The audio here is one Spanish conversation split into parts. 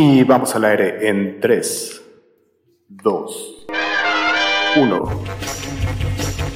Y vamos al aire en 3, 2, 1.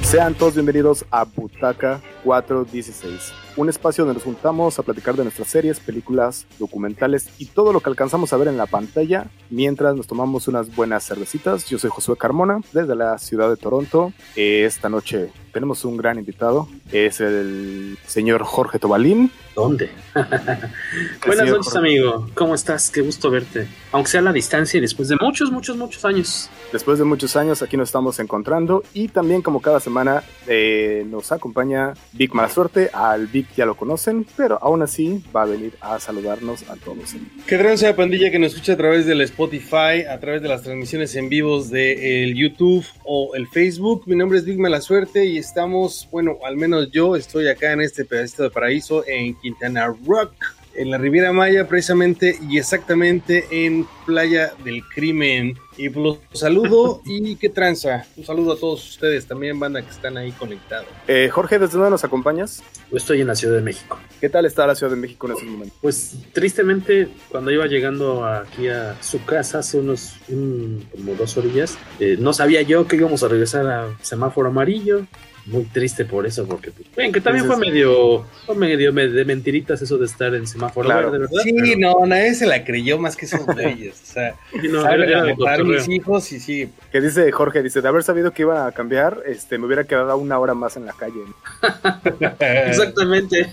Sean todos bienvenidos a Butaca 416, un espacio donde nos juntamos a platicar de nuestras series, películas, documentales y todo lo que alcanzamos a ver en la pantalla mientras nos tomamos unas buenas cervecitas. Yo soy Josué Carmona desde la ciudad de Toronto. Esta noche tenemos un gran invitado, es el señor Jorge Tobalín. ¿Dónde? Buenas noches, amigo. ¿Cómo estás? Qué gusto verte. Aunque sea a la distancia y después de muchos, muchos, muchos años. Después de muchos años, aquí nos estamos encontrando y también, como cada semana, eh, nos acompaña Vic Malasuerte. Al Ya lo conocen, pero aún así va a venir a saludarnos a todos. Qué gran sea pandilla que nos escucha a través del Spotify, a través de las transmisiones en vivos de el YouTube o el Facebook. Mi nombre es Vic Malasuerte y estamos, bueno, al menos yo estoy acá en este pedacito de paraíso en Quintana Rock, en la Riviera Maya, precisamente y exactamente en Playa del Crimen. Y pues los saludo y qué tranza. Un saludo a todos ustedes, también banda que están ahí conectados. Eh, Jorge, ¿desde dónde nos acompañas? Yo estoy en la Ciudad de México. ¿Qué tal está la Ciudad de México en ese momento? Pues tristemente, cuando iba llegando aquí a su casa hace unos como dos orillas, eh, no sabía yo que íbamos a regresar a semáforo amarillo muy triste por eso, porque pues, ven que también fue medio, fue medio de mentiritas eso de estar en semáforo claro. verde, ¿verdad? Sí, no, nadie se la creyó más que esos güeyes. O sea, Sí, no, cotorreo. mis hijos y sí. Que dice Jorge, dice, de haber sabido que iba a cambiar, este, me hubiera quedado una hora más en la calle. Exactamente.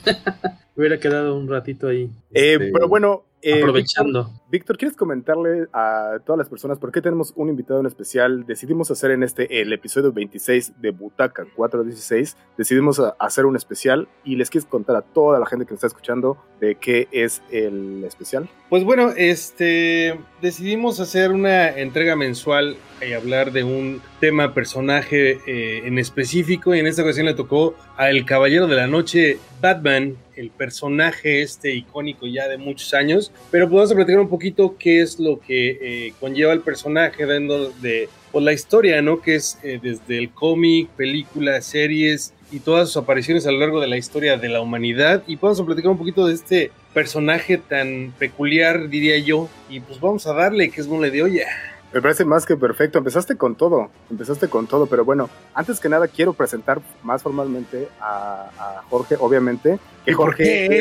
Hubiera quedado un ratito ahí. Eh, este, pero bueno, eh, aprovechando. Víctor, Víctor, ¿quieres comentarle a todas las personas por qué tenemos un invitado en especial? Decidimos hacer en este, el episodio 26 de Butaca 416, decidimos hacer un especial y les quieres contar a toda la gente que nos está escuchando de qué es el especial. Pues bueno, este decidimos hacer una entrega mensual y hablar de un tema, personaje eh, en específico. Y en esta ocasión le tocó a El Caballero de la Noche, Batman, el personaje este icónico ya de muchos años. Pero pues vamos a platicar un poquito qué es lo que eh, conlleva el personaje dentro de pues, la historia, ¿no? Que es eh, desde el cómic, películas, series y todas sus apariciones a lo largo de la historia de la humanidad. Y vamos a platicar un poquito de este personaje tan peculiar, diría yo. Y pues vamos a darle, que es mole de olla. Me parece más que perfecto. Empezaste con todo, empezaste con todo, pero bueno, antes que nada quiero presentar más formalmente a Jorge, obviamente. Que ¿Y por Jorge qué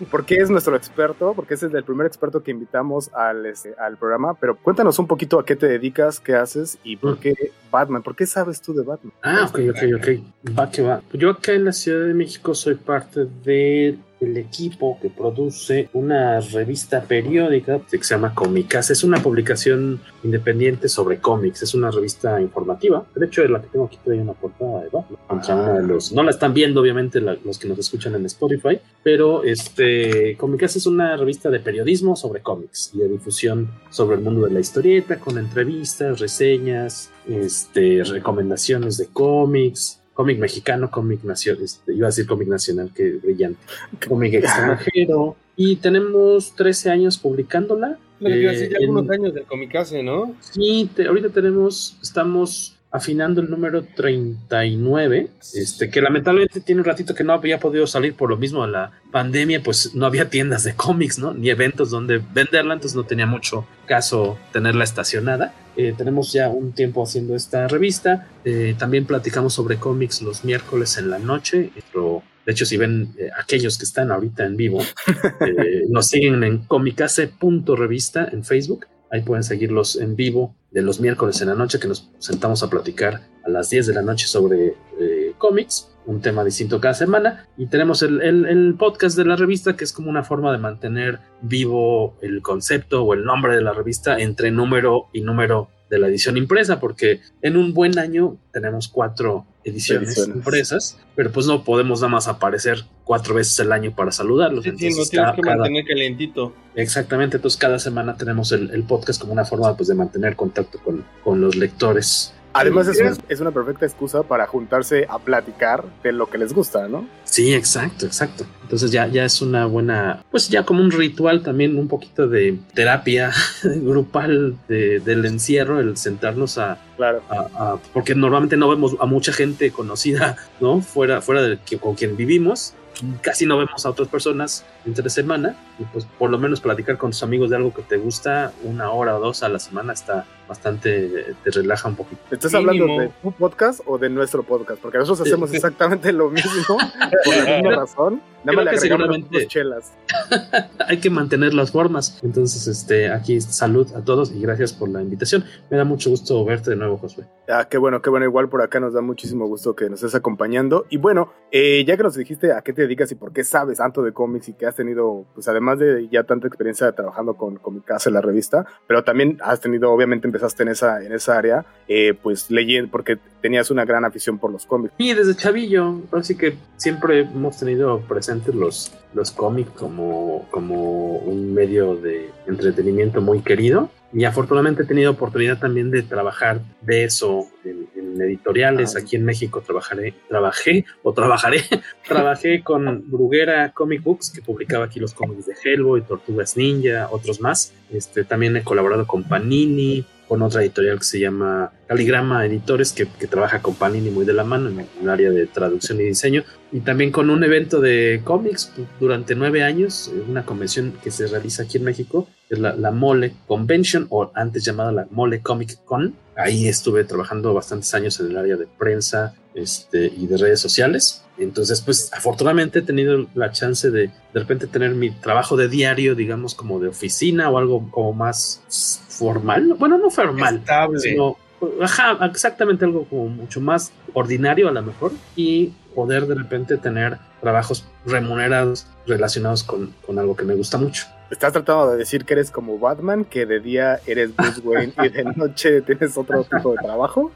es- porque es nuestro experto, porque ese es el primer experto que invitamos al, este, al programa. Pero cuéntanos un poquito a qué te dedicas, qué haces y por qué Batman. ¿Por qué sabes tú de Batman? Ah, ok, ok, ok. Va que va. Yo acá en la Ciudad de México soy parte del equipo que produce una revista periódica que se llama Comicas. Es una publicación independiente sobre cómics. Es una revista informativa. De hecho, la que tengo aquí trae una portada de Batman. Ah. de los. No la están viendo, obviamente, la- los que nos escuchan en Spotify. Pero este Comicas es una revista de periodismo sobre cómics y de difusión sobre el mundo de la historieta, con entrevistas, reseñas, este, recomendaciones de cómics, cómic mexicano, cómic nacional, este, iba a decir cómic nacional, que brillante, cómic extranjero. Y tenemos 13 años publicándola. Decir, Eh, ya en- algunos años del Comicase, ¿no? Sí, te- ahorita tenemos, estamos afinando el número 39, este, que lamentablemente tiene un ratito que no había podido salir por lo mismo de la pandemia, pues no había tiendas de cómics, ¿no? Ni eventos donde venderla, entonces no tenía mucho caso tenerla estacionada. Eh, tenemos ya un tiempo haciendo esta revista, eh, también platicamos sobre cómics los miércoles en la noche, pero de hecho si ven eh, aquellos que están ahorita en vivo, nos siguen en comicase.revista en Facebook. Ahí pueden seguirlos en vivo de los miércoles en la noche que nos sentamos a platicar a las 10 de la noche sobre eh, cómics, un tema distinto cada semana. Y tenemos el, el- el podcast de la revista que es como una forma de mantener vivo el concepto o el nombre de la revista entre número y número de la edición impresa, porque en un buen año tenemos cuatro ediciones, Ediciones. impresas, pero pues no podemos nada más aparecer cuatro veces al año para saludarlos. Sí, sí, no Entonces, tienes cada- que cada- mantener calientito. Exactamente, entonces cada semana tenemos el, el podcast como una forma pues, de mantener contacto con, con los lectores. Además es es una perfecta excusa para juntarse a platicar de lo que les gusta, ¿no? Sí, exacto, exacto. Entonces ya, ya es una buena, pues ya como un ritual también, un poquito de terapia grupal de- del encierro, el sentarnos a, Claro. a- a- porque normalmente no vemos a mucha gente conocida, ¿no? Fuera, fuera de que, con quien vivimos. Casi no vemos a otras personas entre semana y pues por lo menos platicar con tus amigos de algo que te gusta una hora o dos a la semana está bastante, te relaja un poquito. ¿Estás hablando de tu podcast o de nuestro podcast? Porque nosotros hacemos exactamente lo mismo por la misma razón. Nada más le agregamos chelas. Hay que mantener las formas. Entonces, este, aquí salud a todos y gracias por la invitación. Me da mucho gusto verte de nuevo, Josué. Ah, qué bueno, qué bueno. Igual por acá nos da muchísimo gusto que nos estés acompañando. Y bueno, eh, ya que nos dijiste a qué te dedicas y por qué sabes tanto de cómics y que has tenido, pues además de ya tanta experiencia trabajando con Comicasa, la revista, pero también has tenido, obviamente empezaste en esa, en esa área, eh, pues leyendo, porque tenías una gran afición por los cómics. Y desde chavillo, así que siempre hemos tenido presentes los, los cómics como, como un medio de entretenimiento muy querido. Y afortunadamente he tenido oportunidad también de trabajar de eso en, editoriales. Ah, Aquí en México trabajaré, trabajé o trabajaré, trabajé con Bruguera Comic Books, que publicaba aquí los cómics de Hellboy, Tortugas Ninja, otros más. Este, también he colaborado con Panini, con otra editorial que se llama Caligrama Editores, que, trabaja con Panini muy de la mano en el área de traducción y diseño, y también con un evento de cómics durante nueve años, eh, una convención que se realiza aquí en México, es la, la Mole Convention, o antes llamada la Mole Comic Con. Ahí estuve trabajando bastantes años en el área de prensa este, y de redes sociales. Entonces, pues afortunadamente he tenido la chance de de repente tener mi trabajo de diario, digamos, como de oficina o algo como más formal. Bueno, no formal, Estable. sino ajá, exactamente algo como mucho más ordinario a lo mejor y poder de repente tener trabajos remunerados relacionados con, con algo que me gusta mucho. Estás tratando de decir que eres como Batman, que de día eres Bruce Wayne y de noche tienes otro tipo de trabajo.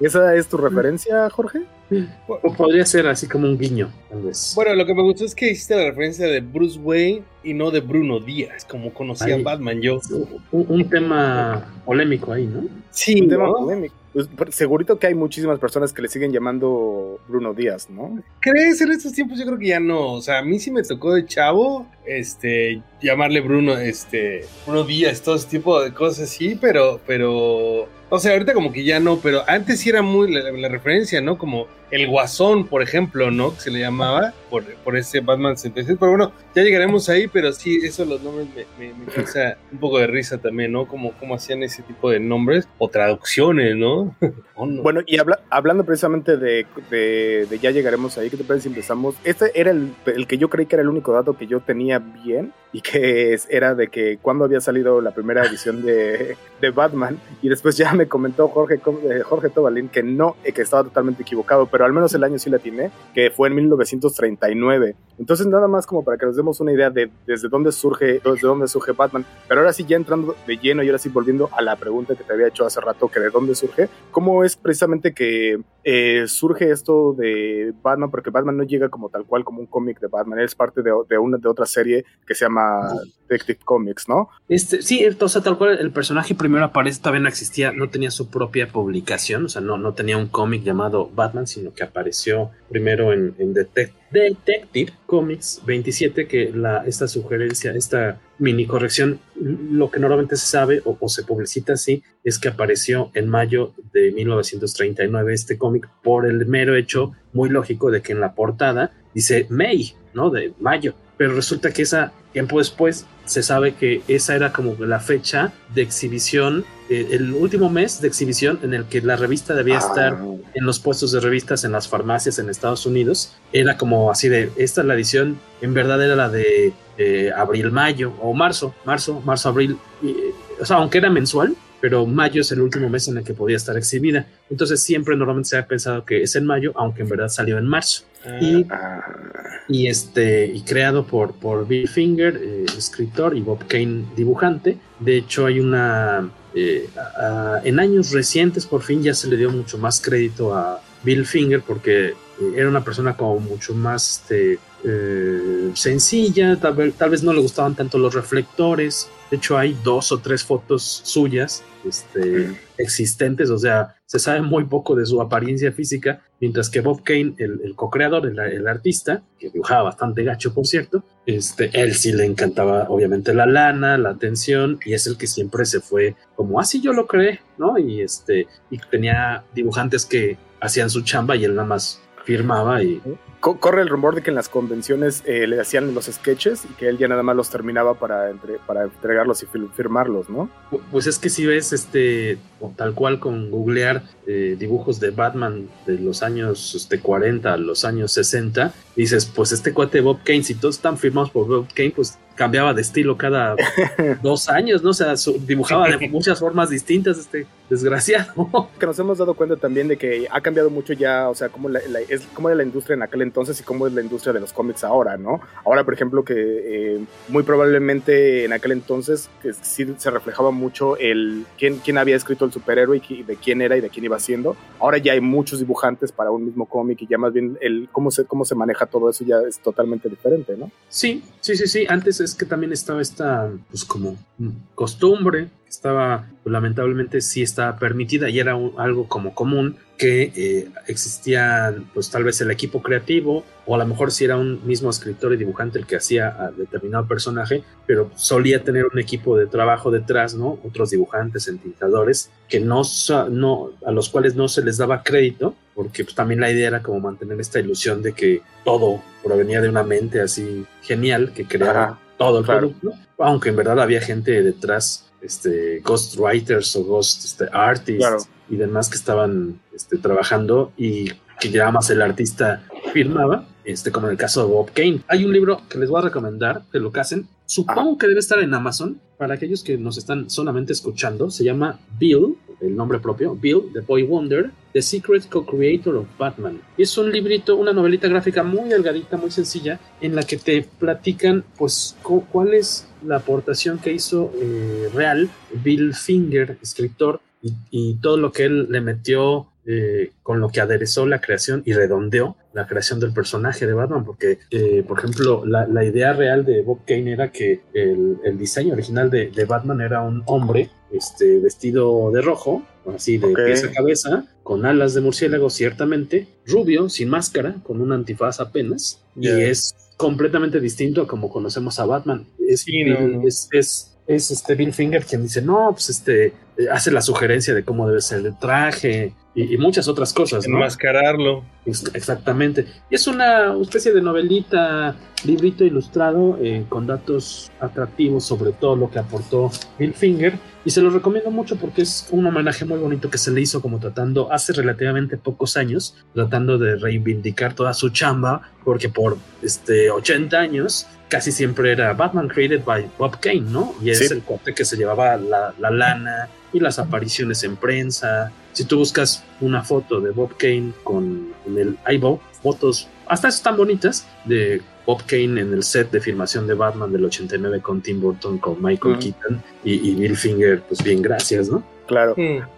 ¿Esa es tu referencia, Jorge? O podría ser así como un guiño, tal vez. Bueno, lo que me gustó es que hiciste la referencia de Bruce Wayne y no de Bruno Díaz, como conocía Batman yo. Un, tema polémico ahí, ¿no? Sí, un tema polémico. Pues, segurito que hay muchísimas personas que le siguen llamando Bruno Díaz, ¿no? ¿Crees? En estos tiempos yo creo que ya no. O sea, a mí sí me tocó de chavo, este, llamarle Bruno, este, Bruno Díaz, todo ese tipo de cosas así, pero, pero o sea, ahorita como que ya no, pero antes sí era muy la, referencia, ¿no? Como el Guasón, por ejemplo, ¿no? Que se le llamaba por, por ese Batman 76. Pero bueno, ya llegaremos ahí, pero sí, eso los nombres me, me, causa un poco de risa también, ¿no? Como, como hacían ese tipo de nombres o traducciones, ¿no? Bueno, y hablando precisamente de, de, ya llegaremos ahí, ¿qué te parece si empezamos? Este era el, el, que yo creí que era el único dato que yo tenía bien y que era de que cuando había salido la primera edición de, de Batman y después ya me comentó Jorge, eh, Jorge Tobalín que no, eh, que estaba totalmente equivocado, pero al menos el año sí la tiene, que fue en 1939. Entonces nada más como para que nos demos una idea de desde dónde surge, desde dónde surge Batman. Pero ahora sí ya entrando de lleno y ahora sí volviendo a la pregunta que te había hecho hace rato, que de dónde surge, ¿cómo es precisamente que eh, surge esto de Batman? Porque Batman no llega como tal cual como un cómic de Batman, es parte de, de, una de otra serie que se llama Detective Comics, ¿no? Este, sí, o sea, tal cual el personaje primero aparece, todavía no existía, no tenía su propia publicación, o sea, no, no tenía un cómic llamado Batman, sino que apareció primero en, Detective Comics 27, que la, esta sugerencia, esta mini corrección, lo que normalmente se sabe o, se publicita así, es que apareció en mayo de 1939 este cómic por el mero hecho muy lógico de que en la portada dice May, ¿no? De mayo. Pero resulta que esa tiempo después se sabe que esa era como la fecha de exhibición, eh, el último mes de exhibición en el que la revista debía ah. estar en los puestos de revistas en las farmacias en Estados Unidos. Era como así de, esta es la edición, en verdad era la de eh, abril-mayo o marzo, marzo, marzo-abril. o sea, aunque era mensual, pero mayo es el último mes en el que podía estar exhibida. Entonces siempre normalmente se ha pensado que es en mayo, aunque en verdad salió en marzo. y, ah. y, este, y creado por, por Bill Finger, eh, escritor, y Bob Kane, dibujante. De hecho, hay una... Eh, en años recientes, por fin, ya se le dio mucho más crédito a Bill Finger porque eh, era una persona como mucho más este, sencilla, tal vez, tal vez no le gustaban tanto los reflectores, de hecho, hay dos o tres fotos suyas este, existentes, o sea, se sabe muy poco de su apariencia física, mientras que Bob Kane, el, co-creador, el, artista, que dibujaba bastante gacho, por cierto, este, él sí le encantaba, obviamente, la lana, la atención, y es el que siempre se fue como, así ah, yo lo creé, ¿no? Y, este, y tenía dibujantes que hacían su chamba y él nada más firmaba y corre el rumor de que en las convenciones eh, le hacían los sketches y que él ya nada más los terminaba para, entre, para entregarlos y firmarlos, ¿no? Pues es que si ves este, tal cual con googlear eh, dibujos de Batman de los años este, 40 a los años 60, dices, pues este cuate Bob Kane, si todos están firmados por Bob Kane, pues cambiaba de estilo cada dos años, ¿no? O sea, dibujaba de muchas formas distintas, este desgraciado. Que nos hemos dado cuenta también de que ha cambiado mucho ya, o sea, cómo, la, es, cómo era la industria en aquel entonces y cómo es la industria de los cómics ahora, ¿no? Ahora, por ejemplo, que eh, muy probablemente en aquel entonces que sí se reflejaba mucho el quién, quién había escrito el superhéroe y de quién era y de quién iba siendo. Ahora ya hay muchos dibujantes para un mismo cómic y ya más bien el cómo se, cómo se maneja todo eso ya es totalmente diferente, ¿no? Sí, sí, sí, sí. Antes es que también estaba esta, pues como costumbre, estaba, pues, lamentablemente sí estaba permitida y era algo como común que eh, existía, pues tal vez el equipo creativo o a lo mejor si era un mismo escritor y dibujante el que hacía a determinado personaje, pero solía tener un equipo de trabajo detrás, ¿no? Otros dibujantes, entintadores, que no, no, a los cuales no se les daba crédito, porque pues, también la idea era como mantener esta ilusión de que todo provenía de una mente así genial que creaba todo el producto, aunque en verdad había gente detrás, este, ghost writers o ghost este, artists y demás que estaban este, trabajando y que ya más el artista firmaba, este, como en el caso de Bob Kane. Hay un libro que les voy a recomendar, que lo casen. Supongo que debe estar en Amazon. Para aquellos que nos están solamente escuchando, se llama Bill, el nombre propio, Bill, The Boy Wonder, The Secret Co-Creator of Batman. Es un librito, una novelita gráfica muy delgadita, muy sencilla, en la que te platican, pues, cuál es la aportación que hizo eh, real Bill Finger, escritor, y, todo lo que él le metió eh, con lo que aderezó la creación y redondeó la creación del personaje de Batman, porque, eh, por ejemplo, la, idea real de Bob Kane era que el, diseño original de, Batman era un hombre este, vestido de rojo, así de pies a cabeza, con alas de murciélago, ciertamente, rubio, sin máscara, con un antifaz apenas, y es completamente distinto a como conocemos a Batman. Es, es, es, es, este Bill Finger quien dice, no, pues este, eh, hace la sugerencia de cómo debe ser el traje y, muchas otras cosas. ¿no? Enmascararlo. Exactamente. Y es una especie de novelita, librito ilustrado eh, con datos atractivos sobre todo lo que aportó Bill Finger. Y se lo recomiendo mucho porque es un homenaje muy bonito que se le hizo como tratando hace relativamente pocos años, tratando de reivindicar toda su chamba, porque por este 80 años casi siempre era Batman created by Bob Kane, ¿no? Y es el corte que se llevaba la, la lana y las apariciones en prensa. Si tú buscas una foto de Bob Kane con el iBob, fotos hasta eso tan bonitas de Bob Kane en el set de filmación de Batman del 89 con Tim Burton, con Michael Keaton y, Bill Finger, pues bien, gracias, ¿no? Claro.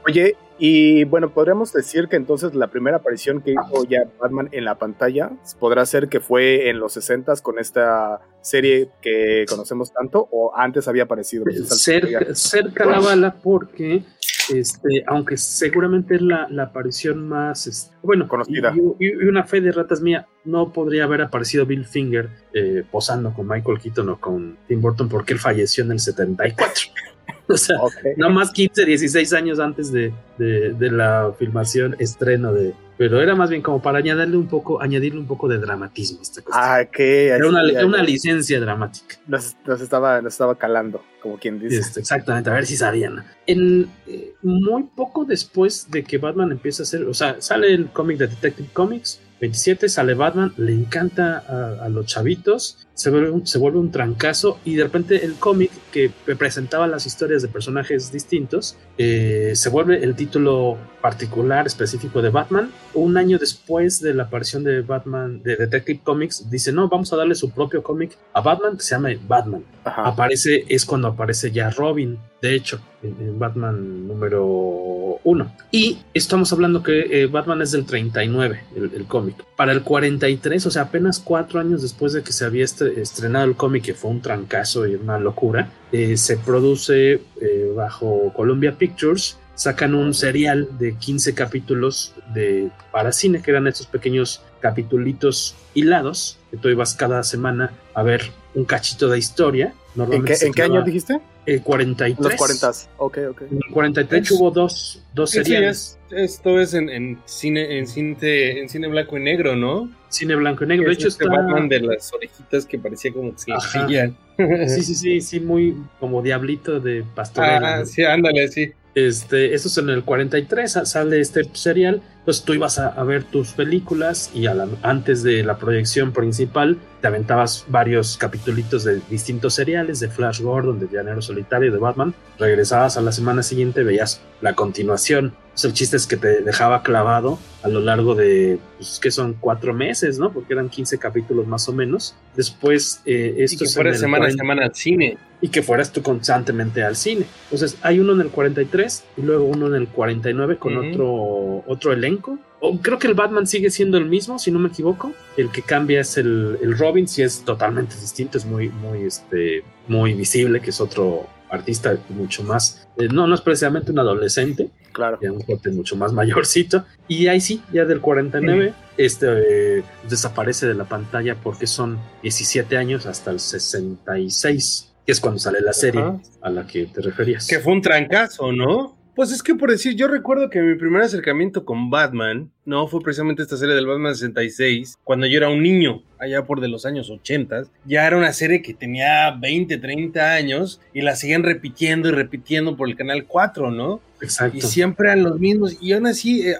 Oye, y bueno, podríamos decir que entonces la primera aparición que hizo ya Batman en la pantalla podrá ser que fue en los 60 con esta serie que conocemos tanto o antes había aparecido. Cerca, cerca la bala porque este, aunque seguramente es la, aparición más este, bueno conocida y, una fe de ratas mía no podría haber aparecido Bill Finger eh, posando con Michael Keaton o con Tim Burton porque él falleció en el 74 o sea, no más 15, 16 años antes de, la filmación, estreno de. Pero era más bien como para añadirle un poco, añadirle un poco de dramatismo a esta cosa. Ah, que era una, licencia dramática. Nos, estaba, estaba calando, como quien dice. Este, exactamente, a ver si sabían. En, eh, muy poco después de que Batman empieza a hacer, o sea, sale el cómic de Detective Comics, 27 sale Batman, le encanta a, los chavitos, se vuelve, un, se vuelve un trancazo y de repente el cómic que presentaba las historias de personajes distintos eh, se vuelve el título particular específico de Batman. Un año después de la aparición de Batman de Detective Comics, dice no, vamos a darle su propio cómic a Batman que se llama Batman. Aparece, es cuando aparece ya Robin, de hecho, en, Batman número 1. Y estamos hablando que eh, Batman es del 39, el, cómic. Para el 43, o sea, apenas cuatro años después de que se había estrenado el cómic, que fue un trancazo y una locura, eh, se produce eh, bajo Columbia Pictures sacan un serial de 15 capítulos de para cine, que eran estos pequeños capitulitos hilados, que tú ibas cada semana a ver un cachito de historia. ¿En qué, ¿en qué año dijiste? El 43. Los 40, ok, ok. En el 43 hubo dos, dos seriales. esto es en, en, cine, en, cine, en cine blanco y negro, ¿no? Cine blanco y negro. De hecho, este está... Batman de las orejitas que parecía como que se Sí, sí, sí, sí, muy como diablito de pastorela. Ah, sí, ándale, sí. Este, eso es en el 43, sale este serial, pues tú ibas a, ver tus películas y antes de la proyección principal te aventabas varios capitulitos de distintos seriales, de Flash Gordon, de Llanero Solitario, de Batman, regresabas a la semana siguiente, veías la continuación. El chiste es que te dejaba clavado a lo largo de, pues, que son cuatro meses, ¿no? Porque eran 15 capítulos más o menos. Después, eh, esto y que fuera semana a semana al cine y que fueras tú constantemente al cine. Entonces, hay uno en el 43 y luego uno en el 49 con otro, otro elenco. O, creo que el Batman sigue siendo el mismo, si no me equivoco. El que cambia es el, el Robin, si es totalmente distinto, es muy, muy, este, muy visible, que es otro artista mucho más, eh, no, no es precisamente un adolescente, claro, ya un corte mucho más mayorcito, y ahí sí, ya del 49, este eh, desaparece de la pantalla porque son 17 años hasta el 66 que es cuando sale la serie a la que te referías. Que fue un trancazo, ¿no? Pues es que por decir, yo recuerdo que mi primer acercamiento con Batman, no, fue precisamente esta serie del Batman 66, cuando yo era un niño, allá por de los años 80, ya era una serie que tenía 20, 30 años y la siguen repitiendo y repitiendo por el canal 4, ¿no? Exacto. Y siempre eran los mismos. Y aún así, eh,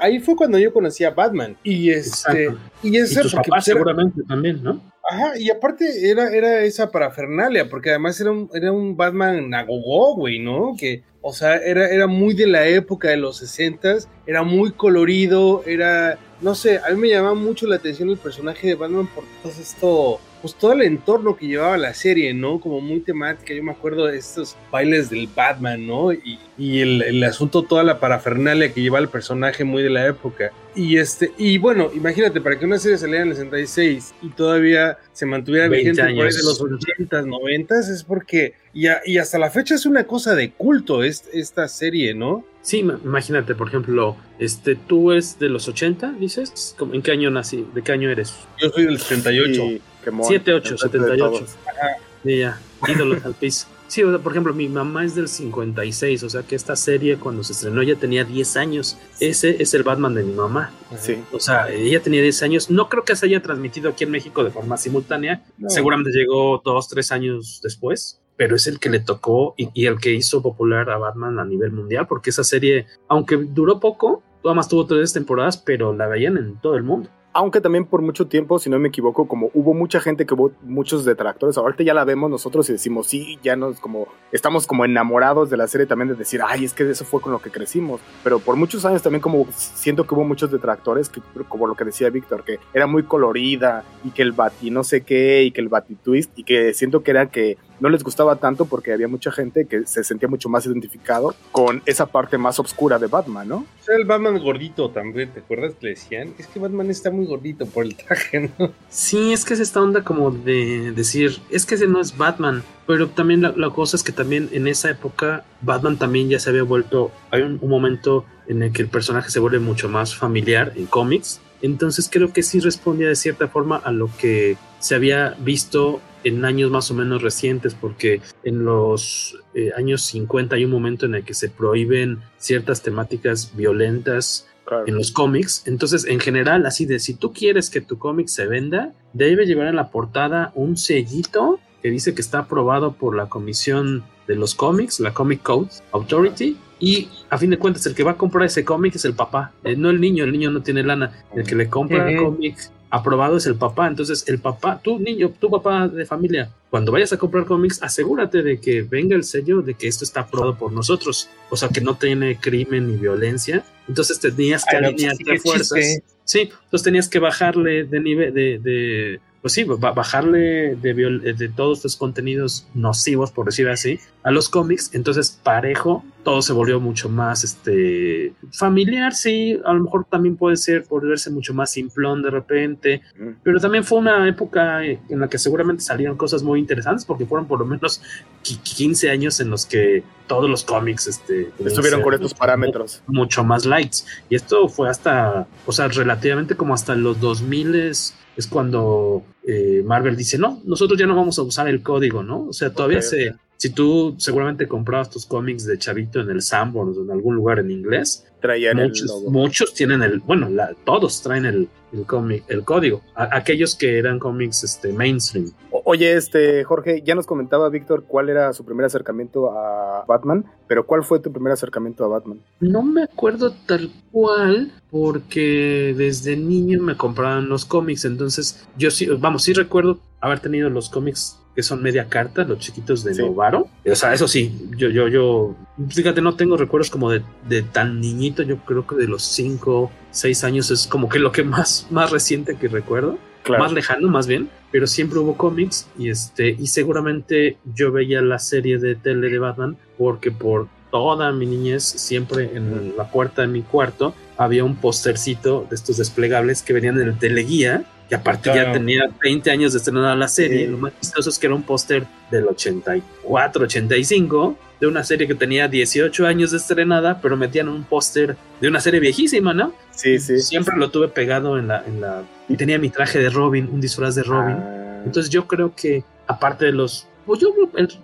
ahí, fue cuando yo conocí a Batman. Y este. Y, ese, pues, seguramente también, ¿no? Ajá, y aparte era, era esa parafernalia, porque además era un, era un Batman nagogó, güey, ¿no? Que, o sea, era, era muy de la época de los 60 era muy colorido, era, no sé, a mí me llamaba mucho la atención el personaje de Batman por todo esto, pues todo el entorno que llevaba la serie, ¿no? Como muy temática, yo me acuerdo de estos bailes del Batman, ¿no? Y, y el, el, asunto, toda la parafernalia que lleva el personaje muy de la época. Y este, y bueno, imagínate, para que una serie saliera en el 66 y todavía se mantuviera vigente por ahí de los 80s, 90 es porque, y, y, hasta la fecha es una cosa de culto es, esta serie, ¿no? Sí, imagínate, por ejemplo, este, tú es de los 80, dices, ¿en qué año nací? ¿De qué año eres? Yo soy del 78. 78, 78. Ajá. Sí, ya, ídolos al piso. Sí, o sea, por ejemplo, mi mamá es del 56, o sea que esta serie cuando se estrenó ya tenía 10 años. Ese es el Batman de mi mamá. Sí. O sea, ella tenía 10 años. No creo que se haya transmitido aquí en México de forma simultánea. No. Seguramente llegó dos, tres años después. Pero es el que le tocó y, y, el que hizo popular a Batman a nivel mundial, porque esa serie, aunque duró poco, nada más tuvo tres temporadas, pero la veían en todo el mundo aunque también por mucho tiempo, si no me equivoco, como hubo mucha gente que hubo muchos detractores, ahorita ya la vemos nosotros y decimos, sí, ya nos como, estamos como enamorados de la serie también de decir, ay, es que eso fue con lo que crecimos, pero por muchos años también como siento que hubo muchos detractores, que, como lo que decía Víctor, que era muy colorida y que el bati no sé qué y que el bati twist y que siento que era que no les gustaba tanto porque había mucha gente que se sentía mucho más identificado con esa parte más oscura de Batman, ¿no? O sea, el Batman gordito también, ¿te acuerdas que le decían? Es que Batman está muy gordito por el traje, ¿no? Sí, es que es esta onda como de decir, es que ese no es Batman, pero también la, la cosa es que también en esa época Batman también ya se había vuelto, hay un, un momento en el que el personaje se vuelve mucho más familiar en cómics, entonces creo que sí respondía de cierta forma a lo que se había visto en años más o menos recientes, porque en los eh, años 50 hay un momento en el que se prohíben ciertas temáticas violentas claro. en los cómics. Entonces, en general, así de si tú quieres que tu cómic se venda, debe llevar en la portada un sellito que dice que está aprobado por la comisión de los cómics, la Comic Code Authority, y a fin de cuentas el que va a comprar ese cómic es el papá, eh, no el niño, el niño no tiene lana, el que le compra uh -huh. el cómic aprobado es el papá. Entonces, el papá, tu niño, tu papá de familia, cuando vayas a comprar cómics, asegúrate de que venga el sello de que esto está aprobado por nosotros. O sea, que no tiene crimen ni violencia. Entonces tenías que alinearte fuerzas. Sí, entonces tenías que bajarle de nivel, de, de pues sí, bajarle de, de todos estos contenidos nocivos, por decir así, a los cómics, entonces parejo, todo se volvió mucho más este familiar, sí, a lo mejor también puede ser volverse mucho más simplón de repente, pero también fue una época en la que seguramente salieron cosas muy interesantes porque fueron por lo menos 15 años en los que todos los cómics este, estuvieron con estos parámetros. Mucho más lights. Y esto fue hasta, o sea, relativamente como hasta los 2000 es, es cuando eh, Marvel dice, no, nosotros ya no vamos a usar el código, ¿no? O sea, todavía se... Si tú seguramente comprabas tus cómics de Chavito en el Sanborns o en algún lugar en inglés, traían muchos, muchos tienen el, bueno, todos traen el, el, cómic, el código. aquellos que eran cómics este, mainstream. oye, este Jorge, ya nos comentaba Víctor cuál era su primer acercamiento a Batman, pero ¿cuál fue tu primer acercamiento a Batman? No me acuerdo tal cual, porque desde niño me compraban los cómics, entonces yo sí, vamos, sí recuerdo haber tenido los cómics que son media carta, los chiquitos de Novaro. O sea, eso sí, yo, yo, yo, fíjate, no tengo recuerdos como de, de tan niñito, yo creo que de los 5, 6 años es como que lo que más, más reciente que recuerdo. Más lejano, más bien, pero siempre hubo cómics y este, y seguramente yo veía la serie de tele de Batman porque por toda mi niñez, siempre en la puerta de mi cuarto, había un postercito de estos desplegables que venían en el teleguía y aparte ya tenía 20 años de estrenar la serie. Lo más chistoso es que era un póster del 84, 85, de una serie que tenía 18 años de estrenada, pero metían un póster de una serie viejísima, ¿no? Sí, sí. Siempre lo tuve pegado en la, en la... Y tenía mi traje de Robin, un disfraz de Robin. Ah. Entonces yo creo que, aparte de los... Pues yo,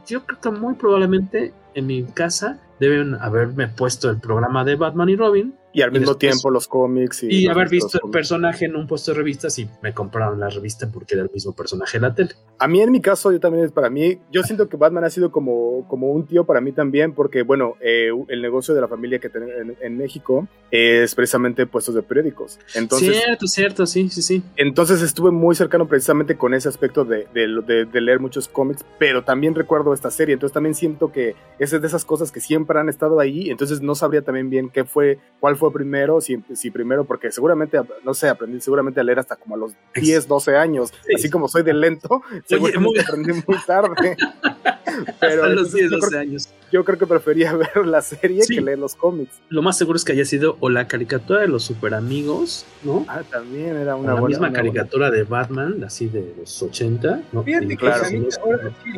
yo creo que muy probablemente en mi casa deben haberme puesto el programa de Batman y Robin y al mismo tiempo los cómics. Y, haber visto el personaje en un puesto de revistas y me compraron la revista porque era el mismo personaje en la tele. A mí en mi caso, yo también para mí, yo siento que Batman ha sido como, como un tío para mí también porque, bueno, eh, el negocio de la familia que tenemos en, México es precisamente puestos de periódicos. Entonces, cierto, cierto, sí, sí, sí. Entonces estuve muy cercano precisamente con ese aspecto de, de, de leer muchos cómics, pero también recuerdo esta serie, entonces también siento que esa es de esas cosas que siempre han estado ahí, entonces no sabría también bien qué fue, cuál fue primero, si, si primero, porque seguramente, no sé, aprendí seguramente a leer hasta como a los 10, 12 años, así como soy de lento, seguramente aprendí muy tarde. Pero los 10, 12 años. Yo creo que prefería ver la serie que leer los cómics. Lo más seguro es que haya sido o la caricatura de los super amigos, ¿no? Ah, también era una o La misma caricatura de Batman, así de los 80. ¿no? Fíjate que a mí, ahora, sí,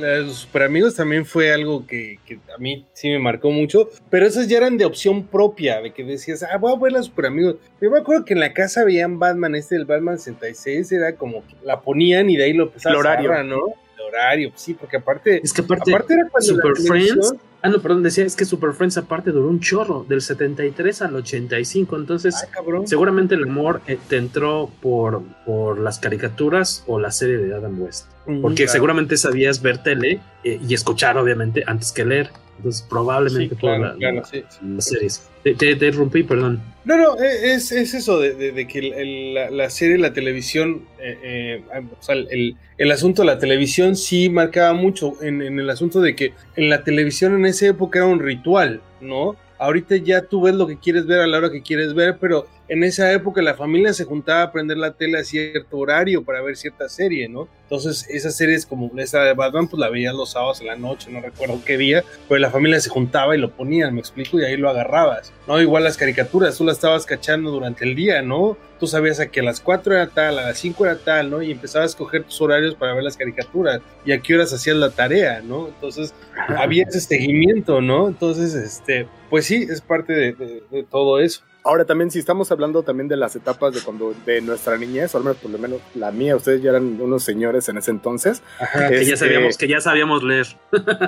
los super amigos también fue algo que, que, a mí sí me marcó mucho, pero esos ya eran de opción propia, de que decías, ah, voy a ver los super amigos. Yo me acuerdo que en la casa veían Batman, este, el Batman 66, era como que la ponían y de ahí lo empezaban a horario. ¿no? horario, sí, porque aparte. Es que aparte, era cuando Super Friends. Ah, no, perdón, decía, es que Super Friends aparte duró un chorro, del 73 al 85. Entonces, seguramente el amor eh, te entró por, por las caricaturas o la serie de Adam West. Mm, porque seguramente sabías ver tele eh, y escuchar, obviamente, antes que leer. Entonces, probablemente por la, las series. Te, te, interrumpí, perdón. No, no, e, es, es eso de, de, que el, la, la, serie, la televisión, eh, eh, o sea, el, asunto de la televisión sí marcaba mucho en, en, el asunto de que en la televisión en esa época era un ritual, ¿no? Ahorita ya tú ves lo que quieres ver a la hora que quieres ver, pero en esa época la familia se juntaba a prender la tele a cierto horario para ver cierta serie, ¿no? Entonces esas series como esta de Batman, pues la veías los sábados en la noche, no recuerdo qué día, pero la familia se juntaba y lo ponían, me explico, y ahí lo agarrabas, ¿no? Igual las caricaturas, tú las estabas cachando durante el día, ¿no? Tú sabías a que a las 4 era tal, a las 5 era tal, ¿no? Y empezabas a escoger tus horarios para ver las caricaturas y a qué horas hacías la tarea, ¿no? Entonces había ese seguimiento, ¿no? Entonces, este, pues sí, es parte de todo eso. Ahora también, si estamos hablando también de las etapas de cuando de nuestra niñez, o al menos por lo menos la mía, ustedes ya eran unos señores en ese entonces. Ajá, que, ya este, sabíamos, que ya sabíamos leer.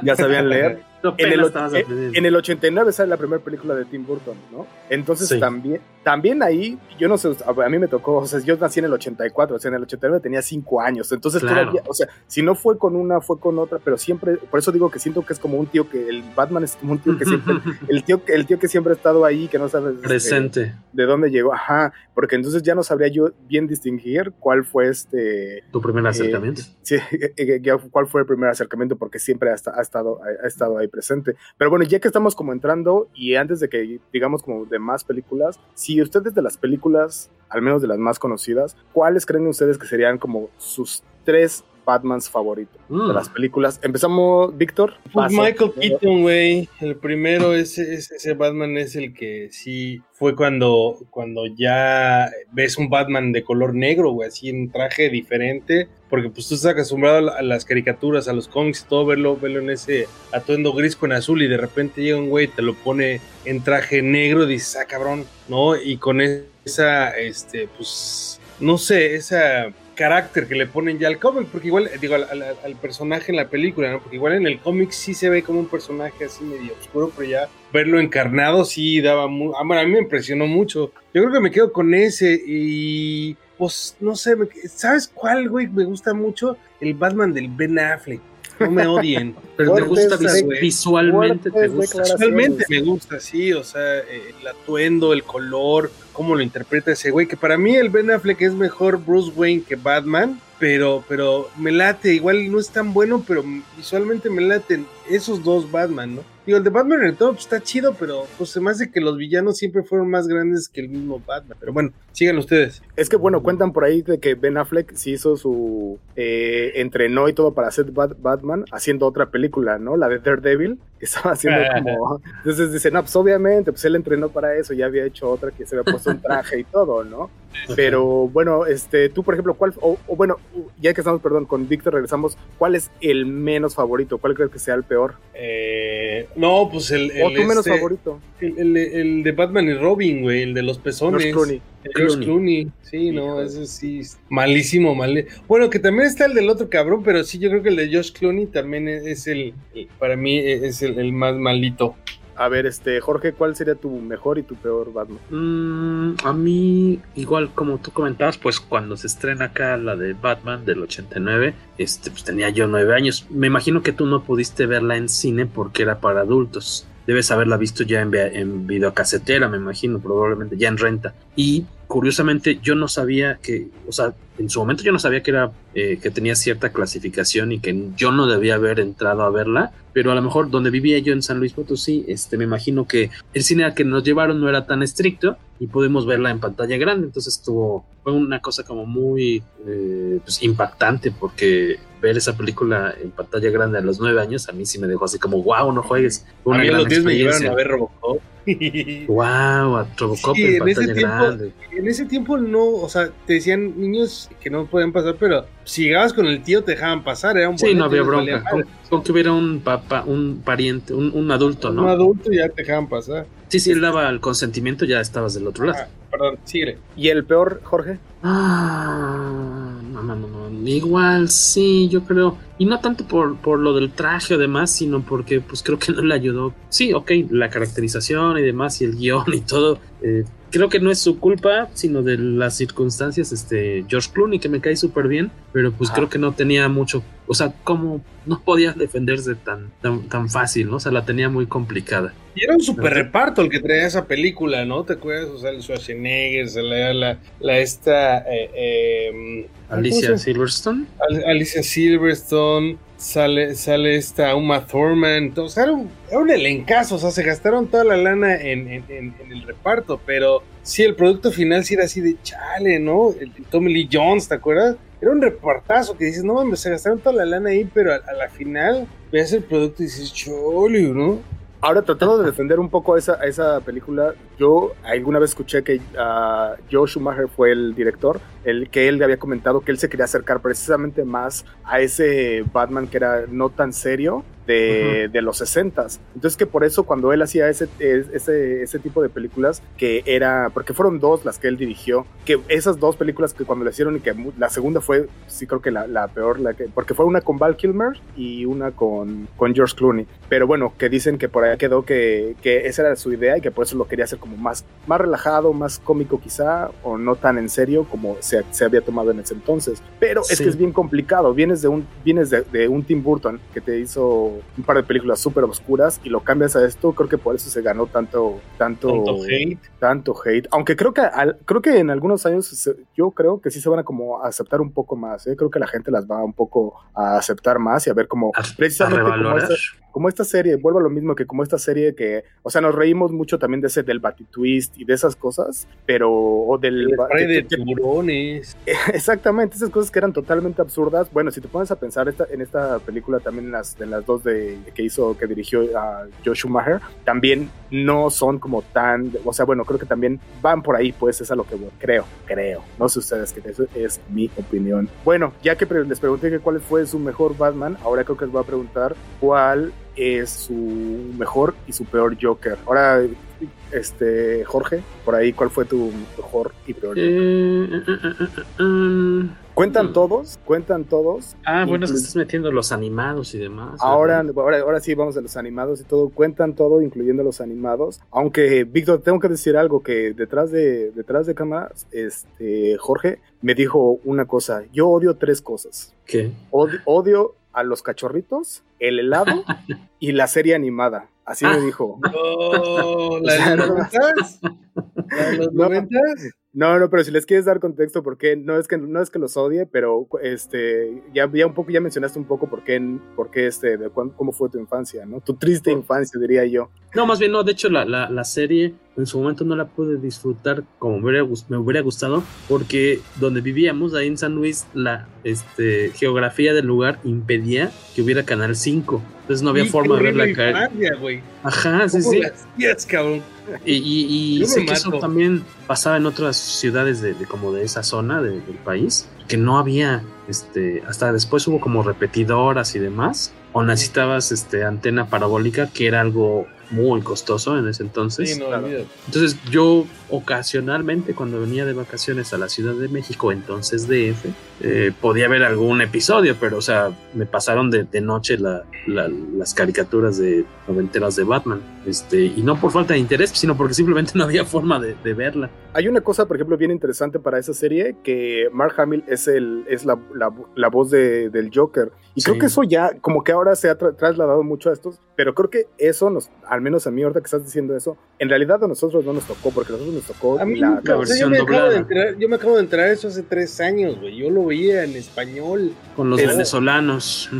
Ya sabían leer. en, el, en, el, 89 sale la primera película de Tim Burton, ¿no? Entonces también, también ahí, yo no sé, a mí me tocó, o sea, yo nací en el 84, o sea, en el 89 tenía 5 años, entonces todavía, o sea, si no fue con una, fue con otra, pero siempre, por eso digo que siento que es como un tío que, el Batman es como un tío que siempre, el tío, el tío que siempre ha estado ahí, que no sabe. Este, Presente. de dónde llegó, ajá, porque entonces ya no sabría yo bien distinguir cuál fue este... Tu primer eh, acercamiento. sí, eh, eh, cuál fue el primer acercamiento, porque siempre ha, ha estado, ha estado ahí presente. Pero bueno, ya que estamos como entrando y antes de que digamos como de más películas, si ustedes de las películas, al menos de las más conocidas, ¿cuáles creen ustedes que serían como sus tres Batmans favorito de Mm. las películas. Empezamos, Víctor. Pues. Michael Keaton, güey. El primero, ese, ese, ese Batman es el que sí fue cuando, cuando ya ves un Batman de color negro, güey, así en traje diferente. Porque pues tú estás acostumbrado a las caricaturas, a los cómics y todo, verlo, verlo en ese atuendo gris con azul y de repente llega un güey y te lo pone en traje negro y dices, ah, cabrón, ¿no? Y con esa, este, pues, no sé, esa carácter que le ponen ya al cómic, porque igual, digo, al, al- al personaje en la película, ¿no? Porque igual en el cómic sí se ve como un personaje así medio oscuro, pero ya verlo encarnado sí daba muy... Ah, bueno, a mí me impresionó mucho. Yo creo que me quedo con ese y... Pues no sé, me- ¿sabes cuál, güey? Me gusta mucho el Batman del Ben Affleck. No me odien. Pero te Fuertes, gusta vis- güey. visualmente, te gusta. Realmente me gusta, sí, o sea, el atuendo, el color, cómo lo interpreta ese güey, que para mí el Ben Affleck es mejor Bruce Wayne que Batman, pero, pero me late, igual no es tan bueno, pero visualmente me laten esos dos Batman, ¿no? Digo, el de Batman en el top está chido, pero pues se me hace que los villanos siempre fueron más grandes que el mismo Batman. Pero bueno, sigan ustedes. Es que bueno, cuentan por ahí de que Ben Affleck sí hizo su. eh, entrenó y todo para hacer Bat- Batman haciendo otra película, ¿no? La de Daredevil, que estaba haciendo como. Entonces dicen, no, pues obviamente, pues él entrenó para eso, ya había hecho otra que se había puesto un traje y todo, ¿no? Pero bueno, este, tú por ejemplo, ¿cuál. O, o bueno, ya que estamos, perdón, con Víctor regresamos, ¿cuál es el menos favorito? ¿Cuál crees que sea el peor? Eh, no, pues el, ¿O el tu menos este- favorito? el, el- el de Batman y Robin, güey, el de los pezones. George Clooney. El George Clooney. Clooney, sí, no, ese sí, es malísimo, mal. Bueno, que también está el del otro cabrón, pero sí, yo creo que el de George Clooney también es el, el- para mí es el, el más malito. A ver, este, Jorge, ¿cuál sería tu mejor y tu peor Batman? Mm, a mí, igual como tú comentabas, pues cuando se estrena acá la de Batman del 89, este, pues tenía yo nueve años. Me imagino que tú no pudiste verla en cine porque era para adultos. Debes haberla visto ya en, en videocasetera, me imagino, probablemente ya en renta. Y curiosamente yo no sabía que, o sea, en su momento yo no sabía que era eh, que tenía cierta clasificación y que yo no debía haber entrado a verla, pero a lo mejor donde vivía yo en San Luis Potosí, este, me imagino que el cine al que nos llevaron no era tan estricto y pudimos verla en pantalla grande, entonces estuvo, fue una cosa como muy eh, pues, impactante porque ver esa película en pantalla grande a los nueve años a mí sí me dejó así como wow, no juegues, fue A mí gran los 10 me llevaron a ver Robocop. Wow, a Robocop Sí, en en ese pantalla tiempo- grande. en ese tiempo no, o sea, te decían niños que no podían pasar, pero si llegabas con el tío te dejaban pasar, era un Sí, no había bronca. Con, con que hubiera un papá, un pariente, un, un adulto, Un ¿no? adulto ya te dejaban pasar. Sí, sí, él daba el consentimiento, ya estabas del otro lado. Ah, perdón, sigue. ¿Y el peor, Jorge? Ah, no, no. Igual, sí, yo creo. Y no tanto por, por lo del traje o demás, sino porque pues creo que no le ayudó. Sí, ok, la caracterización y demás, y el guion y todo. eh, creo que no es su culpa, sino de las circunstancias. Este, George Clooney, que me cae súper bien, pero pues Ajá. creo que no tenía mucho. O sea, como no podía defenderse tan, tan, tan fácil, ¿no? O sea, la tenía muy complicada. Y era un super reparto el que traía esa película, ¿no? ¿Te acuerdas? O sea, el Schwarzenegger, se la, la, la esta eh, eh, Alicia ¿cómo se- Silverstone. Al- Alicia Silverstone, sale, sale esta Uma Thurman, sea, era un, era un elencazo, o sea, se gastaron toda la lana en, en- el reparto, pero sí, el producto final era así de chale, ¿no? El, Tommy Lee Jones, ¿te acuerdas? Era un repartazo que dices, no mames, se gastaron toda la lana ahí, pero a, la final ves el producto y dices, chole, ¿no? Ahora, tratando de defender un poco esa, esa película, yo alguna vez escuché que ah, Joe Schumacher fue el director, el que él había comentado que él se quería acercar precisamente más a ese Batman que era no tan serio de, de los 60s. Entonces que por eso cuando él hacía ese, ese, ese tipo de películas, que era, porque fueron dos las que él dirigió, que esas dos películas que cuando le hicieron y que la segunda fue, sí creo que la, la peor, la que, porque fue una con Val Kilmer y una con, con George Clooney. Pero bueno, que dicen que por ahí quedó que, que esa era su idea y que por eso lo quería hacer como más, más relajado, más cómico quizá, o no tan en serio como se, se había tomado en ese entonces. Pero es Sí. que es bien complicado. Vienes de un, vienes de, de un Tim Burton que te hizo un par de películas súper oscuras y lo cambias a esto. Creo que por eso se ganó tanto, tanto, Tanto hate. tanto hate. Aunque creo que al- creo que en algunos años se- yo creo que sí se van a como aceptar un poco más. ¿eh? Creo que la gente las va un poco a aceptar más y a ver como A- precisamente a como revalorar. esa- como esta serie, vuelvo a lo mismo que como esta serie que, o sea, nos reímos mucho también de ese del Batitwist y de esas cosas, pero o del de tiburones. Exactamente, esas cosas que eran totalmente absurdas. Bueno, si te pones a pensar esta, en esta película también en las, en las dos de que hizo que dirigió a Joe Schumacher, también no son como tan, o sea, bueno, creo que también van por ahí, pues es a lo que voy, creo, creo. No sé ustedes que eso es mi opinión. Bueno, ya que les pregunté que cuál fue su mejor Batman, ahora creo que les voy a preguntar cuál es su mejor y su peor Joker. Ahora, este, Jorge, por ahí, ¿cuál fue tu mejor y peor Joker? Eh, eh, eh, ¿Cuentan mm. todos? ¿Cuentan todos? Ah, bueno, es que estás metiendo los animados y demás. Ahora, ahora, ahora sí vamos a los animados y todo. Cuentan todo, incluyendo los animados. Aunque, Víctor, tengo que decir algo que detrás de, detrás de cámaras, este, Jorge me dijo una cosa. Yo odio tres cosas. ¿Qué? odio a los cachorritos, el helado y la serie animada. Así me dijo. No, ¿La de los noventas? No, no, pero si les quieres dar contexto, porque no es que no es que los odie, pero este ya, ya un poco ya mencionaste un poco por qué, por qué este, de cómo fue tu infancia, ¿no? Tu triste infancia, diría yo. No, más bien no, de hecho la, la, la serie en su momento no la pude disfrutar como me hubiera, me hubiera gustado, porque donde vivíamos, ahí en San Luis, la este, geografía del lugar impedía que hubiera Canal 5. Entonces no había forma de verla caer. Ajá, sí, sí. cabrón. Y, y, sé que eso también pasaba en otras ciudades de, como de esa zona del país, que no había, este, hasta después hubo como repetidoras y demás, o necesitabas este, antena parabólica, que era algo muy costoso en ese entonces. entonces yo ocasionalmente cuando venía de vacaciones a la Ciudad de México, entonces DF, eh, podía ver algún episodio, pero o sea, me pasaron de, noche las caricaturas de noventeras de Batman, este, y no por falta de interés, sino porque simplemente no había forma de, verla. Hay una cosa, por ejemplo, bien interesante para esa serie, que Mark Hamill es, el, es la, voz del Joker, y creo que eso ya, como que ahora se ha trasladado mucho a estos, pero creo que eso nos, al menos a mí ahorita que estás diciendo eso, en realidad a nosotros no nos tocó, porque a nosotros nos tocó la, versión yo doblada. yo me acabo de enterar eso hace tres años, güey. Yo lo veía en español. Con los venezolanos.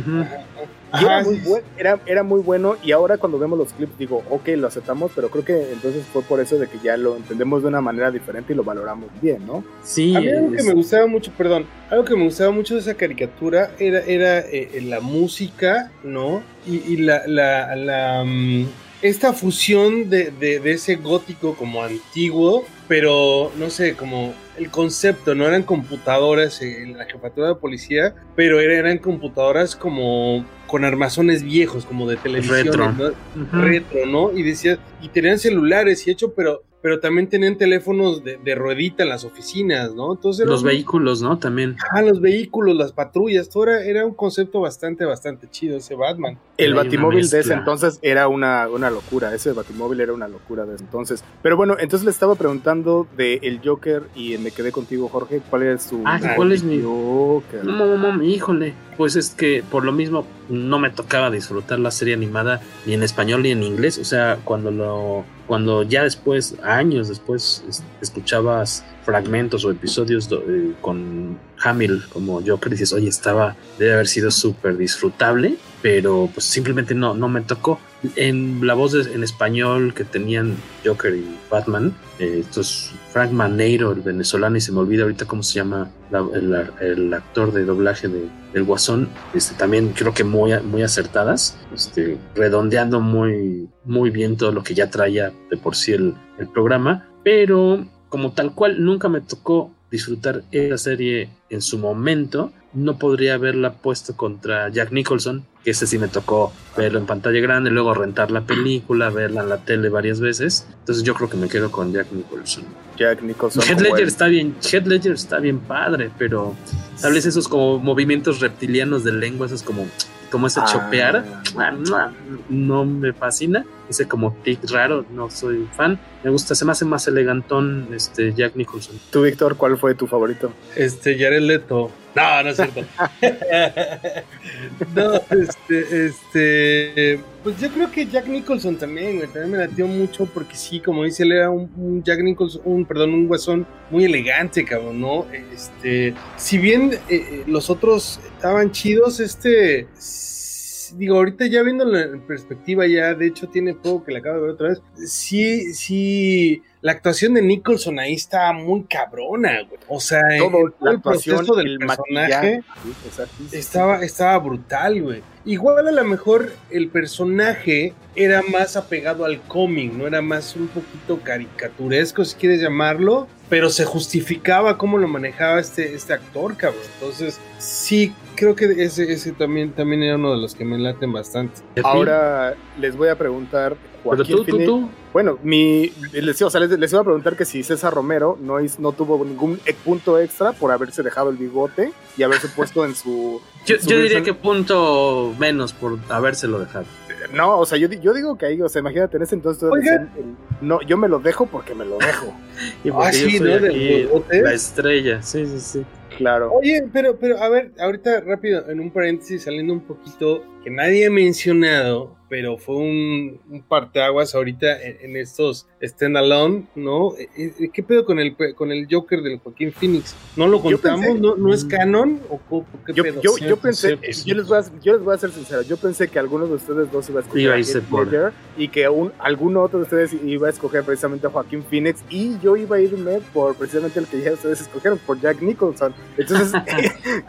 Era, era, muy bueno y ahora cuando vemos los clips digo, ok, lo aceptamos, pero creo que entonces fue por eso de que ya lo entendemos de una manera diferente y lo valoramos bien, ¿no? Sí. A mí algo que me gustaba mucho, perdón, algo que me gustaba mucho de esa caricatura era, era eh, la música, ¿no? Y, la, la, la mm, esta fusión de, de, ese gótico como antiguo, pero no sé, como el concepto, no eran computadoras en la jefatura de policía, pero eran computadoras como con armazones viejos, como de televisión. Retro. ¿no? Retro, ¿no? Y decías, y tenían celulares y hecho, pero pero también tenían teléfonos de, ruedita en las oficinas, ¿no? Entonces los vehículos, ¿no? También. Ah, los vehículos, las patrullas, todo era, un concepto bastante, bastante chido ese Batman. El Batimóvil de ese entonces era una, una locura, ese Batimóvil era una locura de ese entonces. Pero bueno, entonces le estaba preguntando de el Joker y me quedé contigo, Jorge, ¿cuál es su... Ah, ¿cuál es mi Joker? No, no, no, híjole pues es que por lo mismo no me tocaba disfrutar la serie animada ni en español ni en inglés. O sea, cuando lo, cuando ya después, años después, escuchabas fragmentos o episodios eh, con Hamill como Joker, dices, oye, estaba, debe haber sido súper disfrutable, pero pues simplemente no, no me tocó. En la voz en español que tenían Joker y Batman, eh, esto es Frank Maneiro, el venezolano, y se me olvida ahorita cómo se llama el, actor de doblaje de, del Guasón, este, también creo que muy, muy acertadas, este, redondeando muy, muy bien todo lo que ya traía de por sí el, el programa, pero como tal cual nunca me tocó disfrutar esa serie en su momento, no podría haberla puesto contra Jack Nicholson, que ese sí me tocó verlo en pantalla grande, luego rentar la película, verla en la tele varias veces. Entonces yo creo que me quedo con Jack Nicholson. Jack Nicholson. Head Ledger está bien, Head Ledger está bien padre, pero tal vez esos como movimientos reptilianos de lengua, esos como como ese chopear, ah. no me fascina. Ese como tic raro, no soy fan. Me gusta, se me hace más elegantón este Jack Nicholson. ¿Tú, Víctor, cuál fue tu favorito? Este, Jared Leto. No, no es cierto. no, este, este, pues yo creo que Jack Nicholson también, güey, también me latió mucho porque sí, como dice, él era un, Jack Nicholson, un, perdón, un guasón muy elegante, cabrón, ¿no? Este, si bien eh, eh, los otros estaban chidos, este digo, ahorita ya viéndolo en perspectiva, ya de hecho tiene poco que la acabo de ver otra vez. Sí, sí, la actuación de Nicholson ahí está muy cabrona, güey. O sea, Todo, el proceso del el personaje sí. estaba, estaba brutal, güey. Igual a lo mejor el personaje era más apegado al cómic, no era más un poquito caricaturesco, si quieres llamarlo, pero se justificaba cómo lo manejaba este, este actor, cabrón. Entonces, sí, creo que ese, ese también, también era uno de los que me laten bastante. Ahora les voy a preguntar, Pero Joaquín tú, tú, Phoenix- tú. Bueno, mi, les, o sea, les, les iba a preguntar que si César Romero no, no tuvo ningún e- punto extra por haberse dejado el bigote y haberse puesto en su... Yo, en su yo diría que punto menos por habérselo dejado. No, o sea, yo, yo digo que ahí, o sea, imagínate, en ese entonces todos Oiga. decían, el- no, yo me lo dejo porque me lo dejo. Y porque Ah, sí, soy ¿no? Aquí la estrella. Sí, sí, sí. Claro. Oye, pero, pero a ver, ahorita rápido, en un paréntesis, saliendo un poquito, que nadie ha mencionado, pero fue un, un parteaguas ahorita en, en estos standalone, ¿no? Eh, eh, ¿Qué pedo con el, pe- con el Joker del Joaquín Phoenix? ¿No lo contamos? pensé- ¿No, ¿No es Mm. canon? ¿O co- qué Yo, pedo? yo, Cierto, yo pensé, cierto, yo, cierto. les voy a, yo les voy a ser sincero, yo pensé que alguno de ustedes dos iba a escoger a Ledger y que un, alguno otro de ustedes iba a escoger precisamente a Joaquín Phoenix y yo iba a irme por precisamente el que ya ustedes escogieron, por Jack Nicholson. Entonces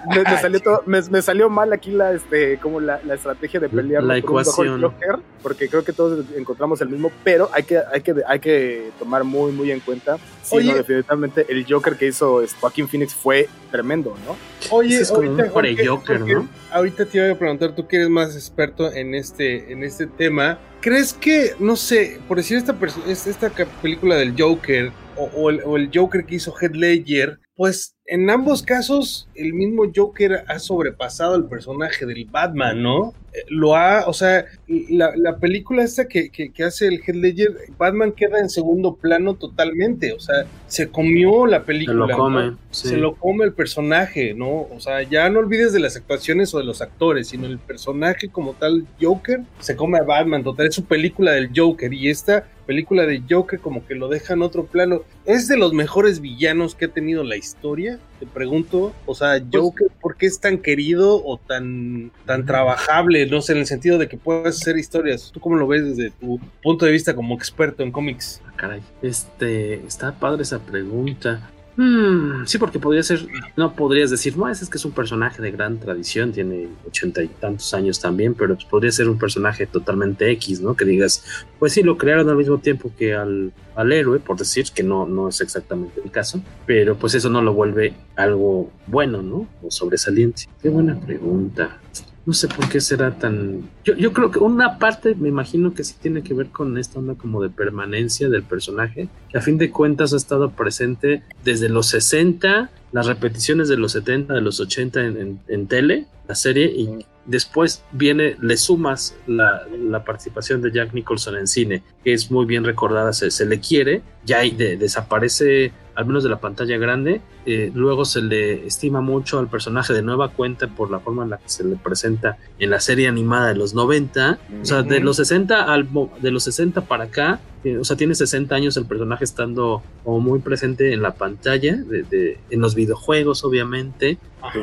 me, me salió todo, me, me salió mal aquí la, este, como la, la estrategia de pelear La ecuación. Joker, porque creo que todos encontramos el mismo, pero hay que, hay que, hay que tomar muy, muy en cuenta, sí, Oye. no, definitivamente el Joker que hizo Joaquín Phoenix fue tremendo, ¿no? Oye, es como ahorita, un Jorge, ¿no? Ahorita te iba a preguntar, tú que eres más experto en este, en este tema, ¿crees que, no sé, por decir esta, esta película del Joker o, o el, o el Joker que hizo Heath Ledger, pues en ambos casos el mismo Joker ha sobrepasado el personaje del Batman, ¿no? Eh, Lo ha, o sea, la, la película esta que, que, que hace el Heath Ledger, Batman queda en segundo plano totalmente, o sea, se comió la Se película. lo come. ¿no? sí. se lo come el personaje, ¿no? O sea, ya no olvides de las actuaciones o de los actores, sino el personaje como tal, Joker, se come a Batman, total, es su película del Joker y esta película de Joker como que lo deja en otro plano. ¿Es de los mejores villanos que ha tenido la historia? Te pregunto, o sea, Joker, ¿por qué es tan querido o tan, tan trabajable? No sé, en el sentido de que puedes hacer historias. ¿Tú cómo lo ves desde tu punto de vista como experto en cómics? Ah, caray. Este, está padre esa pregunta. Hmm, sí, porque podría ser, no podrías decir, no, ese es que es un personaje de gran tradición, tiene ochenta y tantos años también, pero pues podría ser un personaje totalmente X, ¿no? Que digas, pues sí, lo crearon al mismo tiempo que al, al héroe, por decir que no, no es exactamente el caso, pero pues eso no lo vuelve algo bueno, ¿no? O sobresaliente. Qué buena pregunta. No sé por qué será tan... Yo, yo creo que una parte me imagino que sí tiene que ver con esta onda como de permanencia del personaje, que a fin de cuentas ha estado presente desde los 60, las repeticiones de los 70, de los 80 en, en- en tele, la serie, y después viene, le sumas la, la participación de Jack Nicholson en cine, que es muy bien recordada, se, se le quiere, ya de- desaparece al menos de la pantalla grande, eh, luego se le estima mucho al personaje de nueva cuenta por la forma en la que se le presenta en la serie animada de los 90, o sea, de los 60 al de los 60 para acá, eh, o sea, tiene 60 años el personaje estando como muy presente en la pantalla, de, de- en los videojuegos, obviamente,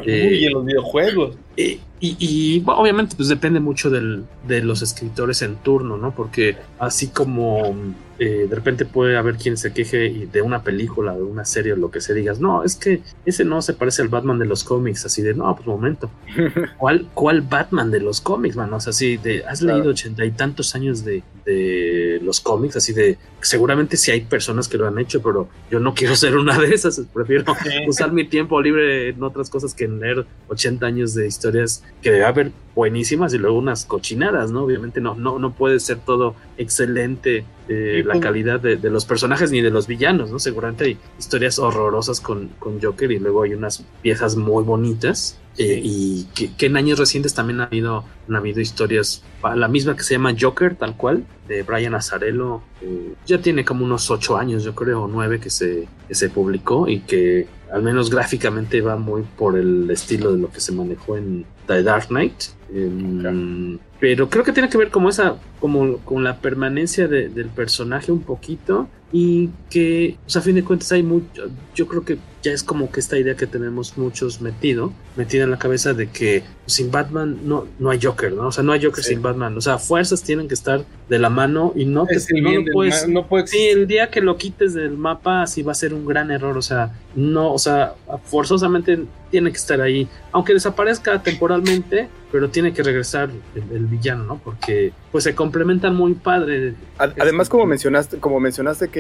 Eh, Uy, en los videojuegos. y, y, bueno, obviamente pues depende mucho del, de los escritores en turno, ¿no? Porque así como eh, de repente puede haber quien se queje de una película, de una serie o lo que se digas, no, es que ese no se parece al Batman de los cómics, así de, no, pues momento, ¿cuál, cuál Batman de los cómics, man? O sea, así de, has Claro. leído ochenta y tantos años de, de los cómics, así de, seguramente sí hay personas que lo han hecho, pero yo no quiero ser una de esas, prefiero usar mi tiempo libre en otras cosas que en leer 80 años de historias que debe haber buenísimas y luego unas cochinadas, ¿no? Obviamente no, no, no puede ser todo excelente eh, la calidad de, de los personajes ni de los villanos, ¿no? Seguramente hay historias horrorosas con, con Joker y luego hay unas piezas muy bonitas. Eh, y que, que en años recientes también ha habido, han habido historias, la misma que se llama Joker, tal cual, de Brian Azzarello, eh, ya tiene como unos ocho años, yo creo, o nueve que se, que se publicó y que al menos gráficamente va muy por el estilo de lo que se manejó en The Dark Knight. Em, pero creo que tiene que ver como esa, como con la permanencia del personaje un poquito y que, o sea, a fin de cuentas hay mucho, yo creo que ya es como que esta idea que tenemos muchos metido, metida en la cabeza de que sin Batman no, no hay Joker, ¿no? O sea, no hay Joker sin Batman, o sea, fuerzas tienen que estar de la mano y no, te, no, puedes, no Sí, el día que lo quites del mapa sí va a ser un gran error, o sea, no, o sea, forzosamente tiene que estar ahí, aunque desaparezca temporalmente, pero tiene que regresar el, villano, ¿no? Porque pues se complementan muy padre. Además, como mencionaste, como mencionaste que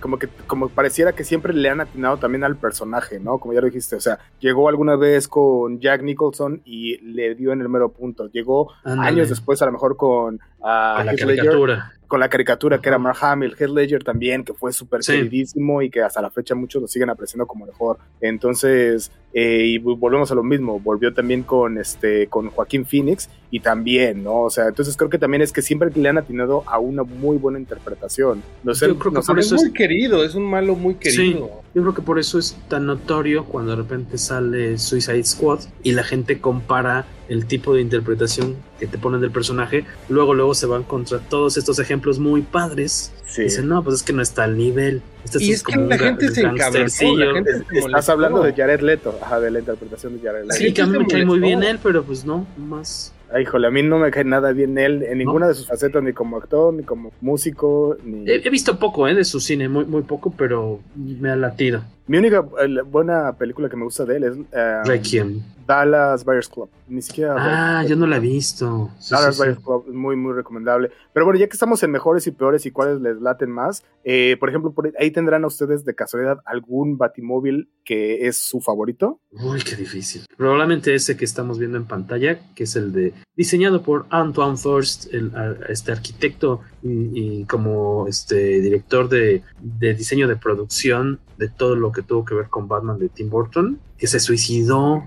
como que como pareciera que siempre le han atinado también al personaje, ¿no? Como ya lo dijiste, o sea, llegó alguna vez con Jack Nicholson y le dio en el mero punto. Llegó años después a lo mejor con a la caricatura con la caricatura que era Mark Hamill, Heath Ledger también, que fue súper queridísimo y que hasta la fecha muchos lo siguen apreciando como mejor. Entonces, eh, y volvemos a lo mismo, volvió también con este con Joaquín Phoenix y también, ¿no? O sea, entonces creo que también es que siempre le han atinado a una muy buena interpretación. No sé, yo creo que por eso es muy querido, es un malo muy querido. Yo creo que por eso es tan notorio cuando de repente sale Suicide Squad y la gente compara el tipo de interpretación que te ponen del personaje, luego luego se van contra todos estos ejemplos muy padres. Dicen, no, pues es que no está al nivel. Este y es, que la gente se encabronó. Estás hablando de Jared Leto, ajá, de la interpretación de Jared Leto. Sí, que a mí me cae muy bien él, pero pues no, más Ay, híjole, a mí no me cae nada bien él en ninguna de sus facetas, ni como actor, ni como músico, ni... He, visto poco, ¿eh? De su cine, muy, muy poco, pero me ha latido. Mi única buena película que me gusta de él es... Uh, Requiem. Dallas Buyers Club. Ni siquiera... Ah, yo no la he visto. Dallas Buyers Club es muy, muy recomendable. Pero bueno, ya que estamos en mejores y peores y cuáles les laten más, eh, por ejemplo, por ahí tendrán a ustedes de casualidad algún batimóvil que es su favorito. Uy, qué difícil. Probablemente ese que estamos viendo en pantalla, que es el de diseñado por Antoine Thorst, el, este arquitecto y, como este director de, diseño de producción de todo lo que tuvo que ver con Batman de Tim Burton, que se suicidó.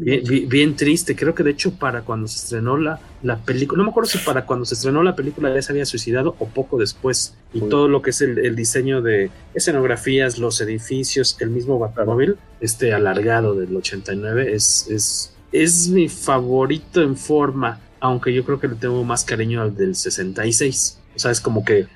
bien, triste, creo que de hecho para cuando se estrenó la, la película, no me acuerdo si para cuando se estrenó la película ya se había suicidado o poco después, y todo lo que es el, diseño de escenografías, los edificios, el mismo Batmóvil, este alargado del 89, es, es es mi favorito en forma, aunque yo creo que le tengo más cariño al del 66. O sea, es como que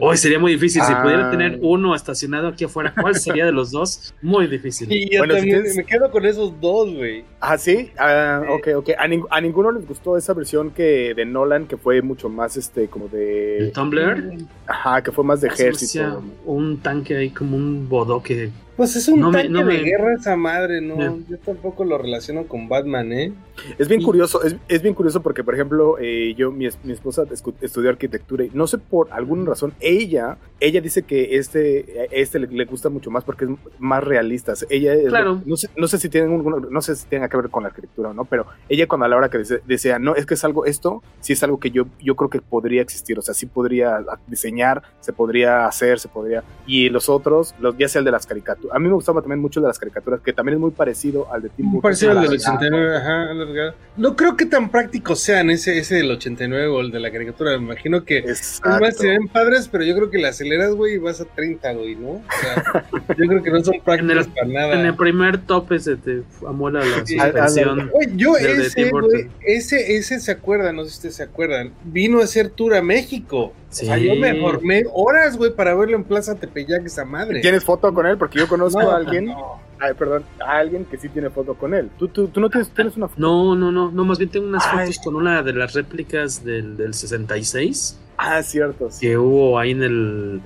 hoy sería muy difícil. Si pudiera ah. tener uno estacionado aquí afuera, ¿cuál sería de los dos? Muy difícil. Y yo también me quedo con esos dos, güey. Ah, sí. Ah, ok, ok. A, ninguno les gustó esa versión que de Nolan, que fue mucho más este, como de. ¿El Tumblr? Ajá, que fue más de ejército. Un tanque ahí como un bodoque pues es un tanque de guerra esa madre, ¿no? Yo tampoco lo relaciono con Batman, ¿eh? Es bien curioso, es, bien curioso porque, por ejemplo, eh, yo, mi, esposa estudió arquitectura y no sé por alguna razón, ella, ella dice que este, este le, gusta mucho más porque es más realista. Ella, claro. no, sé, no sé si tienen no sé si tenga que ver con la arquitectura o no, pero ella cuando a la hora que desea, no, es que es algo, esto sí es algo que yo, yo creo que podría existir, o sea, sí podría diseñar, se podría hacer, se podría, y los otros, los, ya sea el de las caricaturas, a mí me gustaba también mucho de las caricaturas, que también es muy parecido al de Tim Burton. Parecido al del 89, ajá. No creo que tan prácticos sean ese, ese del 89 o el de la caricatura. Me imagino que más se ven padres, pero yo creo que la aceleras, güey, y vas a 30, güey, ¿no? O sea, yo creo que no son prácticos para nada. En el primer tope se te amuela la suspensión. yo ese, güey, ese, ese se acuerdan, no sé si ustedes se acuerdan, vino a hacer tour a México. O sea, yo me formé horas, güey, para verlo en Plaza Tepeyac, esa madre. ¿Tienes foto con él? Porque yo conozco a alguien. Ay, perdón, a alguien que sí tiene foto con él. ¿Tú, tú, tú no tienes, tienes, una foto? No, no, no, no, más bien tengo unas fotos con una de las réplicas del, del 66. Ah, cierto. Que hubo ahí en el,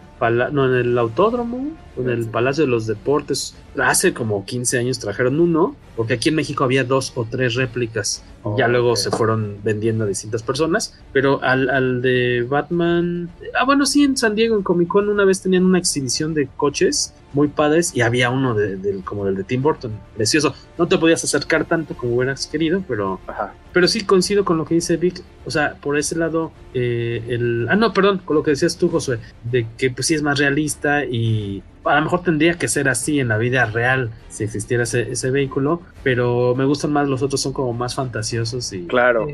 no, en el autódromo, en el Palacio de los Deportes. Hace como 15 años trajeron uno, porque aquí en México había dos o tres réplicas ya luego se fueron vendiendo a distintas personas. Pero al, al, de Batman. Ah, bueno, sí, en San Diego, en Comic Con, una vez tenían una exhibición de coches muy padres y había uno de, como el de Tim Burton, precioso. No te podías acercar tanto como hubieras querido, pero, pero sí coincido con lo que dice Vic. O sea, por ese lado, eh, el. Ah, no, perdón, con lo que decías tú, Josué, de que pues sí es más realista y a lo mejor tendría que ser así en la vida real si existiera ese, ese vehículo, pero me gustan más los otros, son como más fantasiosos y... Claro.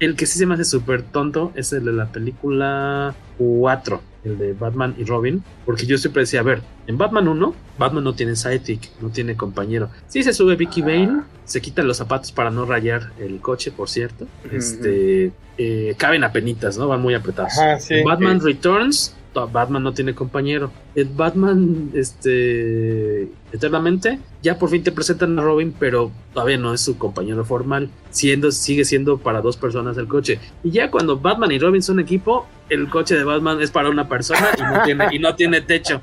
El que sí se me hace súper tonto es el de la película 4, el de Batman y Robin, porque yo siempre decía, a ver, en Batman 1, Batman no tiene sidekick, no tiene compañero. Sí se sube Vicky Bane, se quita los zapatos para no rayar el coche, por cierto. Este, eh, caben a penitas, ¿no? Van muy apretados. Ajá, sí. En Batman Returns, Batman no tiene compañero. Batman, este, eternamente, ya por fin te presentan a Robin, pero todavía no es su compañero formal. Siendo, sigue siendo para dos personas el coche. Y ya cuando Batman y Robin son equipo, el coche de Batman es para una persona y no tiene, y no tiene techo,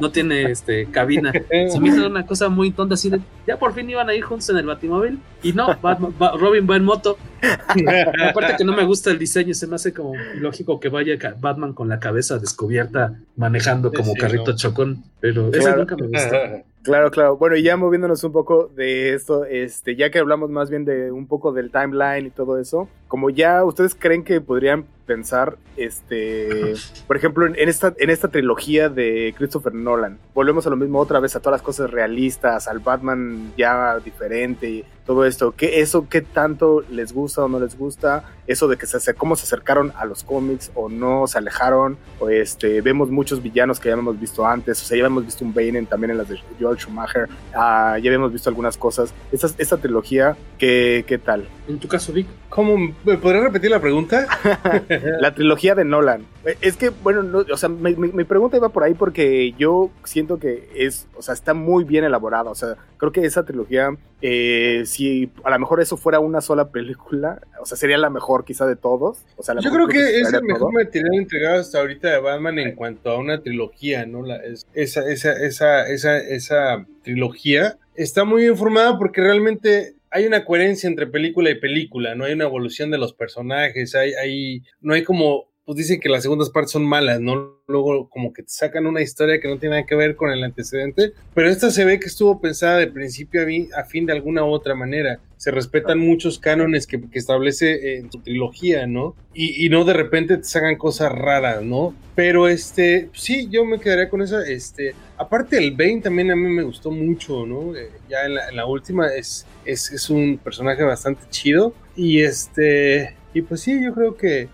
no tiene este cabina. Se me hizo una cosa muy tonta así de, ya por fin iban a ir juntos en el Batimóvil y no, Batman- Ba- Robin va en moto. Aparte que no me gusta el diseño, se me hace como lógico que vaya Batman con la cabeza descubierta manejando como Sí, carrito no. chocón, pero eso Claro. nunca me gustó. Claro, claro. Bueno, y ya moviéndonos un poco de esto, este, ya que hablamos más bien de un poco del timeline y todo eso, como ya ustedes creen que podrían pensar, este, por ejemplo, en, en esta, en esta trilogía de Christopher Nolan, volvemos a lo mismo otra vez, a todas las cosas realistas, al Batman ya diferente y todo esto, ¿qué, eso qué tanto les gusta o no les gusta? Eso de que se, cómo se acercaron a los cómics o no, se alejaron, o este, vemos muchos villanos que ya hemos visto antes, o sea, ya hemos visto un Bane también en las de Joel Schumacher, ah, ya habíamos visto algunas cosas. Esta, esta trilogía, ¿qué, ¿qué tal? En tu caso, Vic, ¿Cómo? ¿Me podrías repetir la pregunta? La trilogía de Nolan. Eh, Es que, bueno, no, o sea, mi, mi- mi pregunta iba por ahí porque yo siento que es, o sea, está muy bien elaborada. O sea, creo que esa trilogía, eh, si a lo mejor eso fuera una sola película, o sea, sería la mejor quizá de todos. O sea, la Yo creo que es el mejor todo. material entregado hasta ahorita de Batman en cuanto a una trilogía, ¿no? La, es- esa, esa, esa, esa, esa trilogía está muy bien formada porque realmente hay una coherencia entre película y película, no hay una evolución de los personajes, hay, hay, no hay como, pues dicen que las segundas partes son malas, ¿no? Luego como que te sacan una historia que no tiene nada que ver con el antecedente, pero esta se ve que estuvo pensada de principio a, fin de alguna u otra manera. Se respetan muchos cánones que, que establece eh, en su trilogía, ¿no? Y, y no de repente te sacan cosas raras, ¿no? Pero este, sí, yo me quedaría con esa, este, aparte el Bane también a mí me gustó mucho, ¿no? Eh, ya en la, en la última es, es, es un personaje bastante chido y este, y pues sí, yo creo que,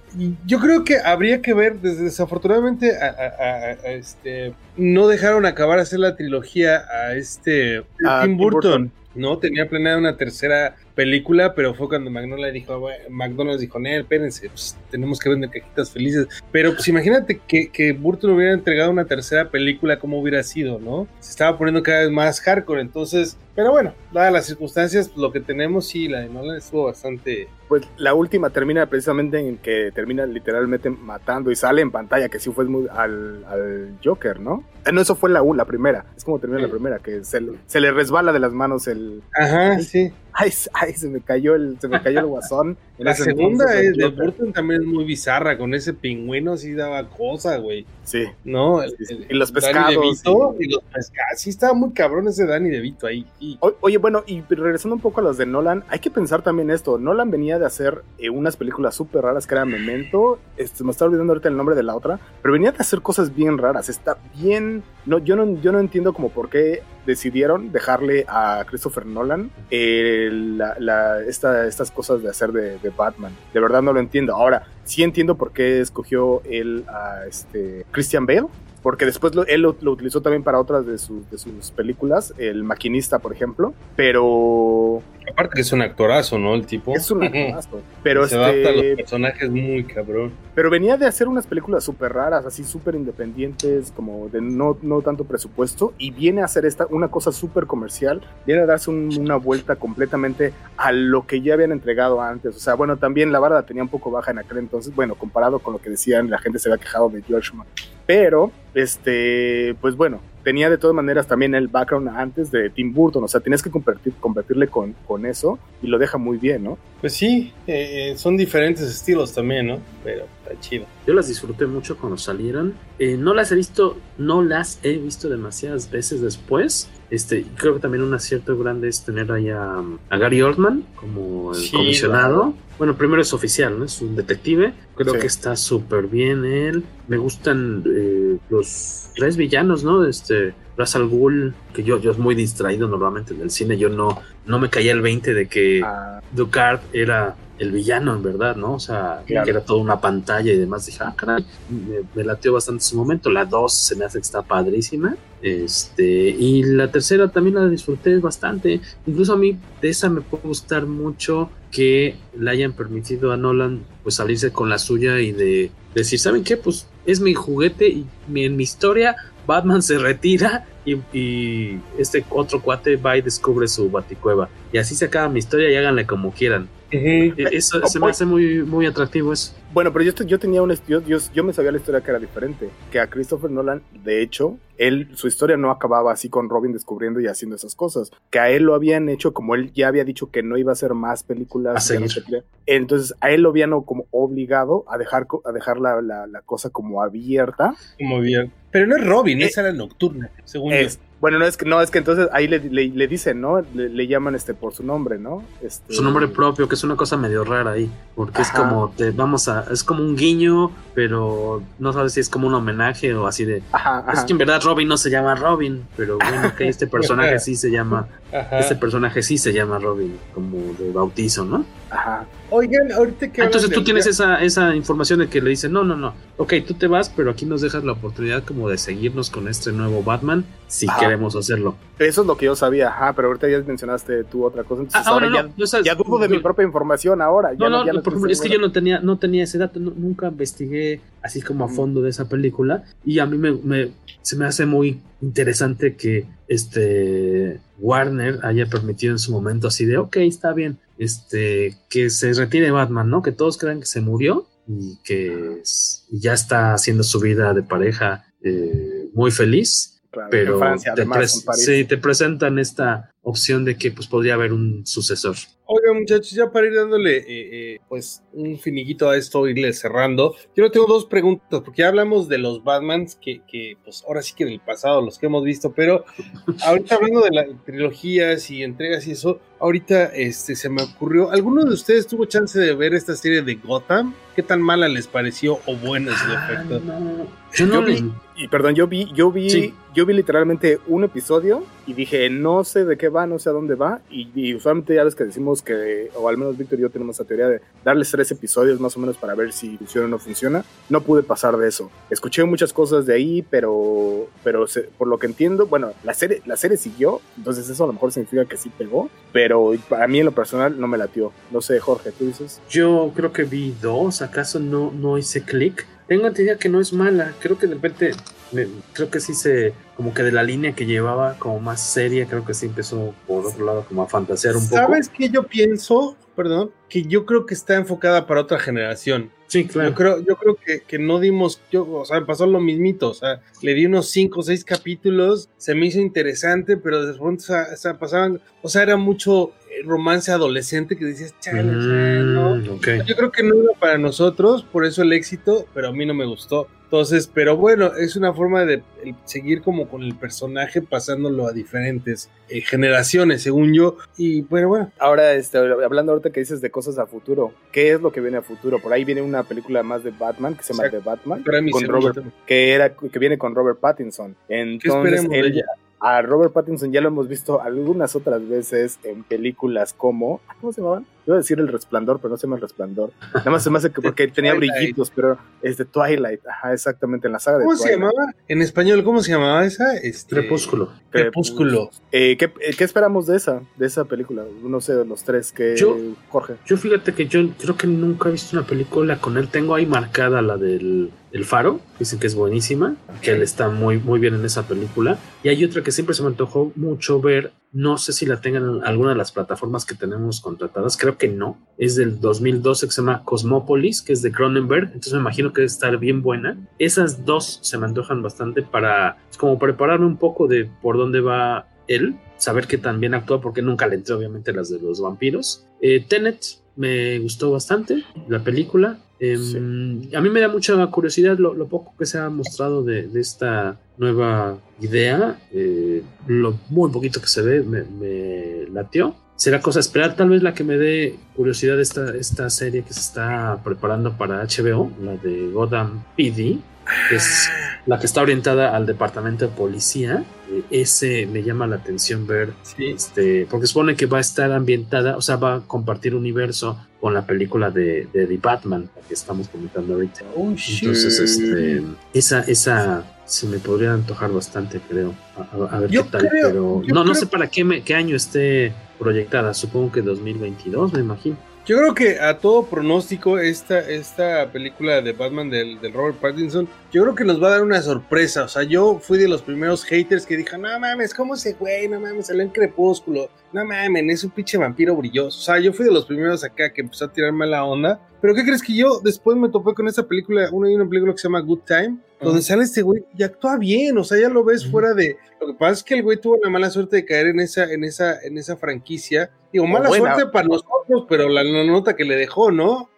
yo creo que habría que ver, desafortunadamente, a, a- a- a este, no dejaron acabar hacer la trilogía a este A Tim Tim Burton. Burton. No, tenía planeada una tercera película, pero fue cuando McDonald's dijo, "Bueno", McDonald's dijo, Nel, espérense, pues, tenemos que vender cajitas felices. Pero pues imagínate que, que Burton hubiera entregado una tercera película, ¿cómo hubiera sido, no? Se estaba poniendo cada vez más hardcore, entonces, pero bueno, dadas las circunstancias, pues, lo que tenemos, sí, la de Nolan estuvo bastante... Pues la última termina precisamente en que termina literalmente matando y sale en pantalla, que sí fue muy al, al Joker, ¿no? Ah, no, eso fue la, u- la primera. Es como termina la primera, que se, le- se le resbala de las manos el. Ajá, sí. Ay, ay, se me cayó el, se me cayó el guasón. En La segunda entonces, es de. Burton también es muy bizarra, con ese pingüino sí daba cosa, güey. Sí. ¿No? El- el- Y los Danny pescados, DeVito y los pescados. Sí, estaba muy cabrón ese Danny DeVito ahí. Y- O- Oye, bueno, y regresando un poco a los de Nolan, hay que pensar también esto. Nolan venía de hacer eh, unas películas súper raras que era Memento. Este, me está olvidando ahorita el nombre de la otra, pero venía de hacer cosas bien raras. Está bien. No, yo no, yo no entiendo como por qué decidieron dejarle a Christopher Nolan eh, la- la- esta- estas cosas de hacer de, Batman. De verdad no lo entiendo. Ahora, sí entiendo por qué escogió él a este Christian Bale. Porque después lo- él lo, lo utilizó también para otras de, sus- de sus películas, El Maquinista, por ejemplo. Pero Aparte que es un actorazo, ¿no? El tipo. es un actorazo. Pero, se adapta a los este, personajes muy cabrón. pero venía de hacer unas películas súper raras, así súper independientes, como de no, no tanto presupuesto. Y viene a hacer esta, una cosa súper comercial. Viene a darse un- una vuelta completamente a lo que ya habían entregado antes. O sea, bueno, también la vara la tenía un poco baja en aquel entonces. Bueno, comparado con lo que decían, la gente se había quejado de George. Pero, este, pues bueno, tenía de todas maneras también el background antes de Tim Burton, o sea, tenías que convertir, convertirle con, con eso y lo deja muy bien, ¿no? Pues sí, eh, eh, son diferentes estilos también, ¿no? Pero está chido. Yo las disfruté mucho cuando salieron. Eh, no las he visto, no las he visto demasiadas veces después. Este, creo que también un acierto grande es tener ahí a, Gary Oldman como el comisionado. Bueno, primero es oficial, ¿no? Es un detective. Creo que está súper bien él. Me gustan eh, los tres villanos, ¿no? Este, Ra's al Ghul, que yo, yo es muy distraído normalmente en el cine. Yo no, no me caía el 20 de que ah. Ducard era el villano, en verdad, ¿no? O sea, que era toda una pantalla y demás. Dije, ah, caray, me, me lateó bastante su momento. La 2 se me hace que está padrísima. Este, y la tercera también la disfruté bastante. Incluso a mí de esa me puede gustar mucho que le hayan permitido a Nolan pues salirse con la suya y de decir, ¿saben qué? Pues es mi juguete y en mi historia Batman se retira y, este otro cuate va y descubre su baticueva. Y así se acaba mi historia y háganle como quieran. E, eso se me hace muy, muy atractivo eso. Bueno, pero yo, yo tenía un yo, yo, me sabía la historia que era diferente, que a Christopher Nolan, de hecho, él su historia no acababa así con Robin descubriendo y haciendo esas cosas, que a él lo habían hecho como él ya había dicho que no iba a hacer más películas, entonces a él lo habían como obligado a dejar a dejar la, la, cosa como abierta, como bien, pero no es Robin, eh, esa era nocturna, según es, bueno, no es que no, es que entonces ahí le, le, dicen, ¿no? Le, llaman este por su nombre, ¿no? Este... Su nombre propio, que es una cosa medio rara ahí, porque es como te vamos a, es como un guiño, pero no sabes si es como un homenaje o así de. Ajá, Es que en verdad Robin no se llama Robin, pero bueno, que este personaje sí se llama, este personaje sí se llama Robin, como de bautizo, ¿no? Ajá. Oigan, ahorita que. Entonces tú tienes esa, esa información de que le dicen, no, no, no, ok, tú te vas, pero aquí nos dejas la oportunidad como de seguirnos con este nuevo Batman si queremos hacerlo. Eso es lo que yo sabía, ajá, pero ahorita ya mencionaste tú otra cosa. Entonces, ah, ahora ya, ya, dudo de mi propia información ahora. no, no, es que yo no tenía, no tenía ese dato, nunca investigué así como a fondo de esa película y a mí me, me, se me hace muy interesante que este Warner haya permitido en su momento así de, ok, está bien, este, que se retire Batman, ¿no? Que todos crean que se murió y que ya está haciendo su vida de pareja eh, muy feliz. Pero te, te presentan esta opción de que pues podría haber un sucesor. Oiga, muchachos, ya para ir dándole eh, eh, pues un finiguito a esto, irle cerrando, yo tengo dos preguntas, porque ya hablamos de los Batmans, que, que pues ahora sí que del pasado, los que hemos visto, pero ahorita hablando de las trilogías y entregas y eso, ahorita este, se me ocurrió, ¿alguno de ustedes tuvo chance de ver esta serie de Gotham? ¿Qué tan mala les pareció o buena su ah, efecto? Yo no vi, y perdón, yo vi, yo vi, yo vi literalmente un episodio y dije, no sé de qué va, no sé a dónde va, y, y usualmente ya ves que decimos que, o al menos Víctor y yo tenemos la teoría de darles tres episodios más o menos para ver si funciona o no funciona. No pude pasar de eso. Escuché muchas cosas de ahí, pero, pero por lo que entiendo, bueno, la serie, la serie siguió, entonces eso a lo mejor significa que sí pegó, pero para mí en lo personal no me latió. No sé, Jorge, ¿tú dices? Yo creo que vi dos, ¿acaso no, no hice clic? Tengo entendido que no es mala, creo que de repente creo que sí se, como que de la línea que llevaba como más seria, creo que sí empezó por otro lado como a fantasear un poco. ¿Sabes qué yo pienso? Perdón, que yo creo que está enfocada para otra generación. Sí, claro. Yo creo, yo creo que, que no dimos, yo, o sea, pasó lo mismito, o sea, le di unos 5 o 6 capítulos, se me hizo interesante, pero después o sea, pasaban, o sea, era mucho romance adolescente que decías, chale, ¿no? Mm, yo creo que no era para nosotros, por eso el éxito, pero a mí no me gustó. Entonces, pero bueno, es una forma de seguir como con el personaje pasándolo a diferentes eh, generaciones, según yo. Y bueno, bueno. Ahora, este, hablando ahorita que dices de cosas a futuro, ¿qué es lo que viene a futuro? Por ahí viene una película más de Batman que se llama The Batman, con Robert, que era que viene con Robert Pattinson. Entonces, él, a Robert Pattinson ya lo hemos visto algunas otras veces en películas como. ¿Cómo se llamaban? Iba a decir el resplandor, pero no se llama el resplandor. Nada más se me hace que porque tenía brillitos, pero es de Twilight. Ajá, exactamente, en la saga de ¿Cómo se llamaba? En español, ¿cómo se llamaba esa? Este... Crepúsculo. Crepúsculo. Eh, ¿qué, eh, ¿qué, esperamos de esa, de esa película? No sé, de los tres que. Jorge. Yo fíjate que yo creo que nunca he visto una película con él. Tengo ahí marcada la del el Faro, dicen que es buenísima, que él está muy, muy bien en esa película. Y hay otra que siempre se me antojó mucho ver, no sé si la tengan en alguna de las plataformas que tenemos contratadas, creo que no, es del 2012 que se llama Cosmopolis, que es de Cronenberg, entonces me imagino que debe estar bien buena. Esas dos se me antojan bastante para, como prepararme un poco de por dónde va él, saber que también actúa, porque nunca le entré obviamente las de los vampiros. Eh, Tenet me gustó bastante la película Em, a mí me da mucha curiosidad lo, poco que se ha mostrado de, esta nueva idea, eh, lo muy poquito que se ve me, me latió será cosa esperar. Tal vez la que me dé curiosidad esta, esta serie que se está preparando para HBO, la de Gotham PD, que es la que está orientada al departamento de policía. Eh, ese me llama la atención ver, este, porque supone que va a estar ambientada, o sea, va a compartir universo con la película de, de The Batman, que estamos comentando ahorita. Oh, Entonces, este, esa, esa se me podría antojar bastante, creo. A, ver qué tal, pero no, no sé para qué, qué año esté proyectada, supongo que 2022, me imagino. Yo creo que a todo pronóstico esta, esta película de Batman del, Robert Pattinson, yo creo que nos va a dar una sorpresa. O sea, yo fui de los primeros haters que dijeron, no mames, ¿cómo ese güey? No mames, salió en Crepúsculo. No mames, es un pinche vampiro brilloso. O sea, yo fui de los primeros acá que empezó a tirarme la onda. Pero ¿qué crees que yo después me topé con esa película, una, una película que se llama Good Time, donde sale este güey y actúa bien, o sea, ya lo ves fuera de... Lo que pasa es que el güey tuvo la mala suerte de caer en esa, en esa, en esa franquicia. Digo, mala suerte para nosotros, pero la, nota que le dejó, ¿no?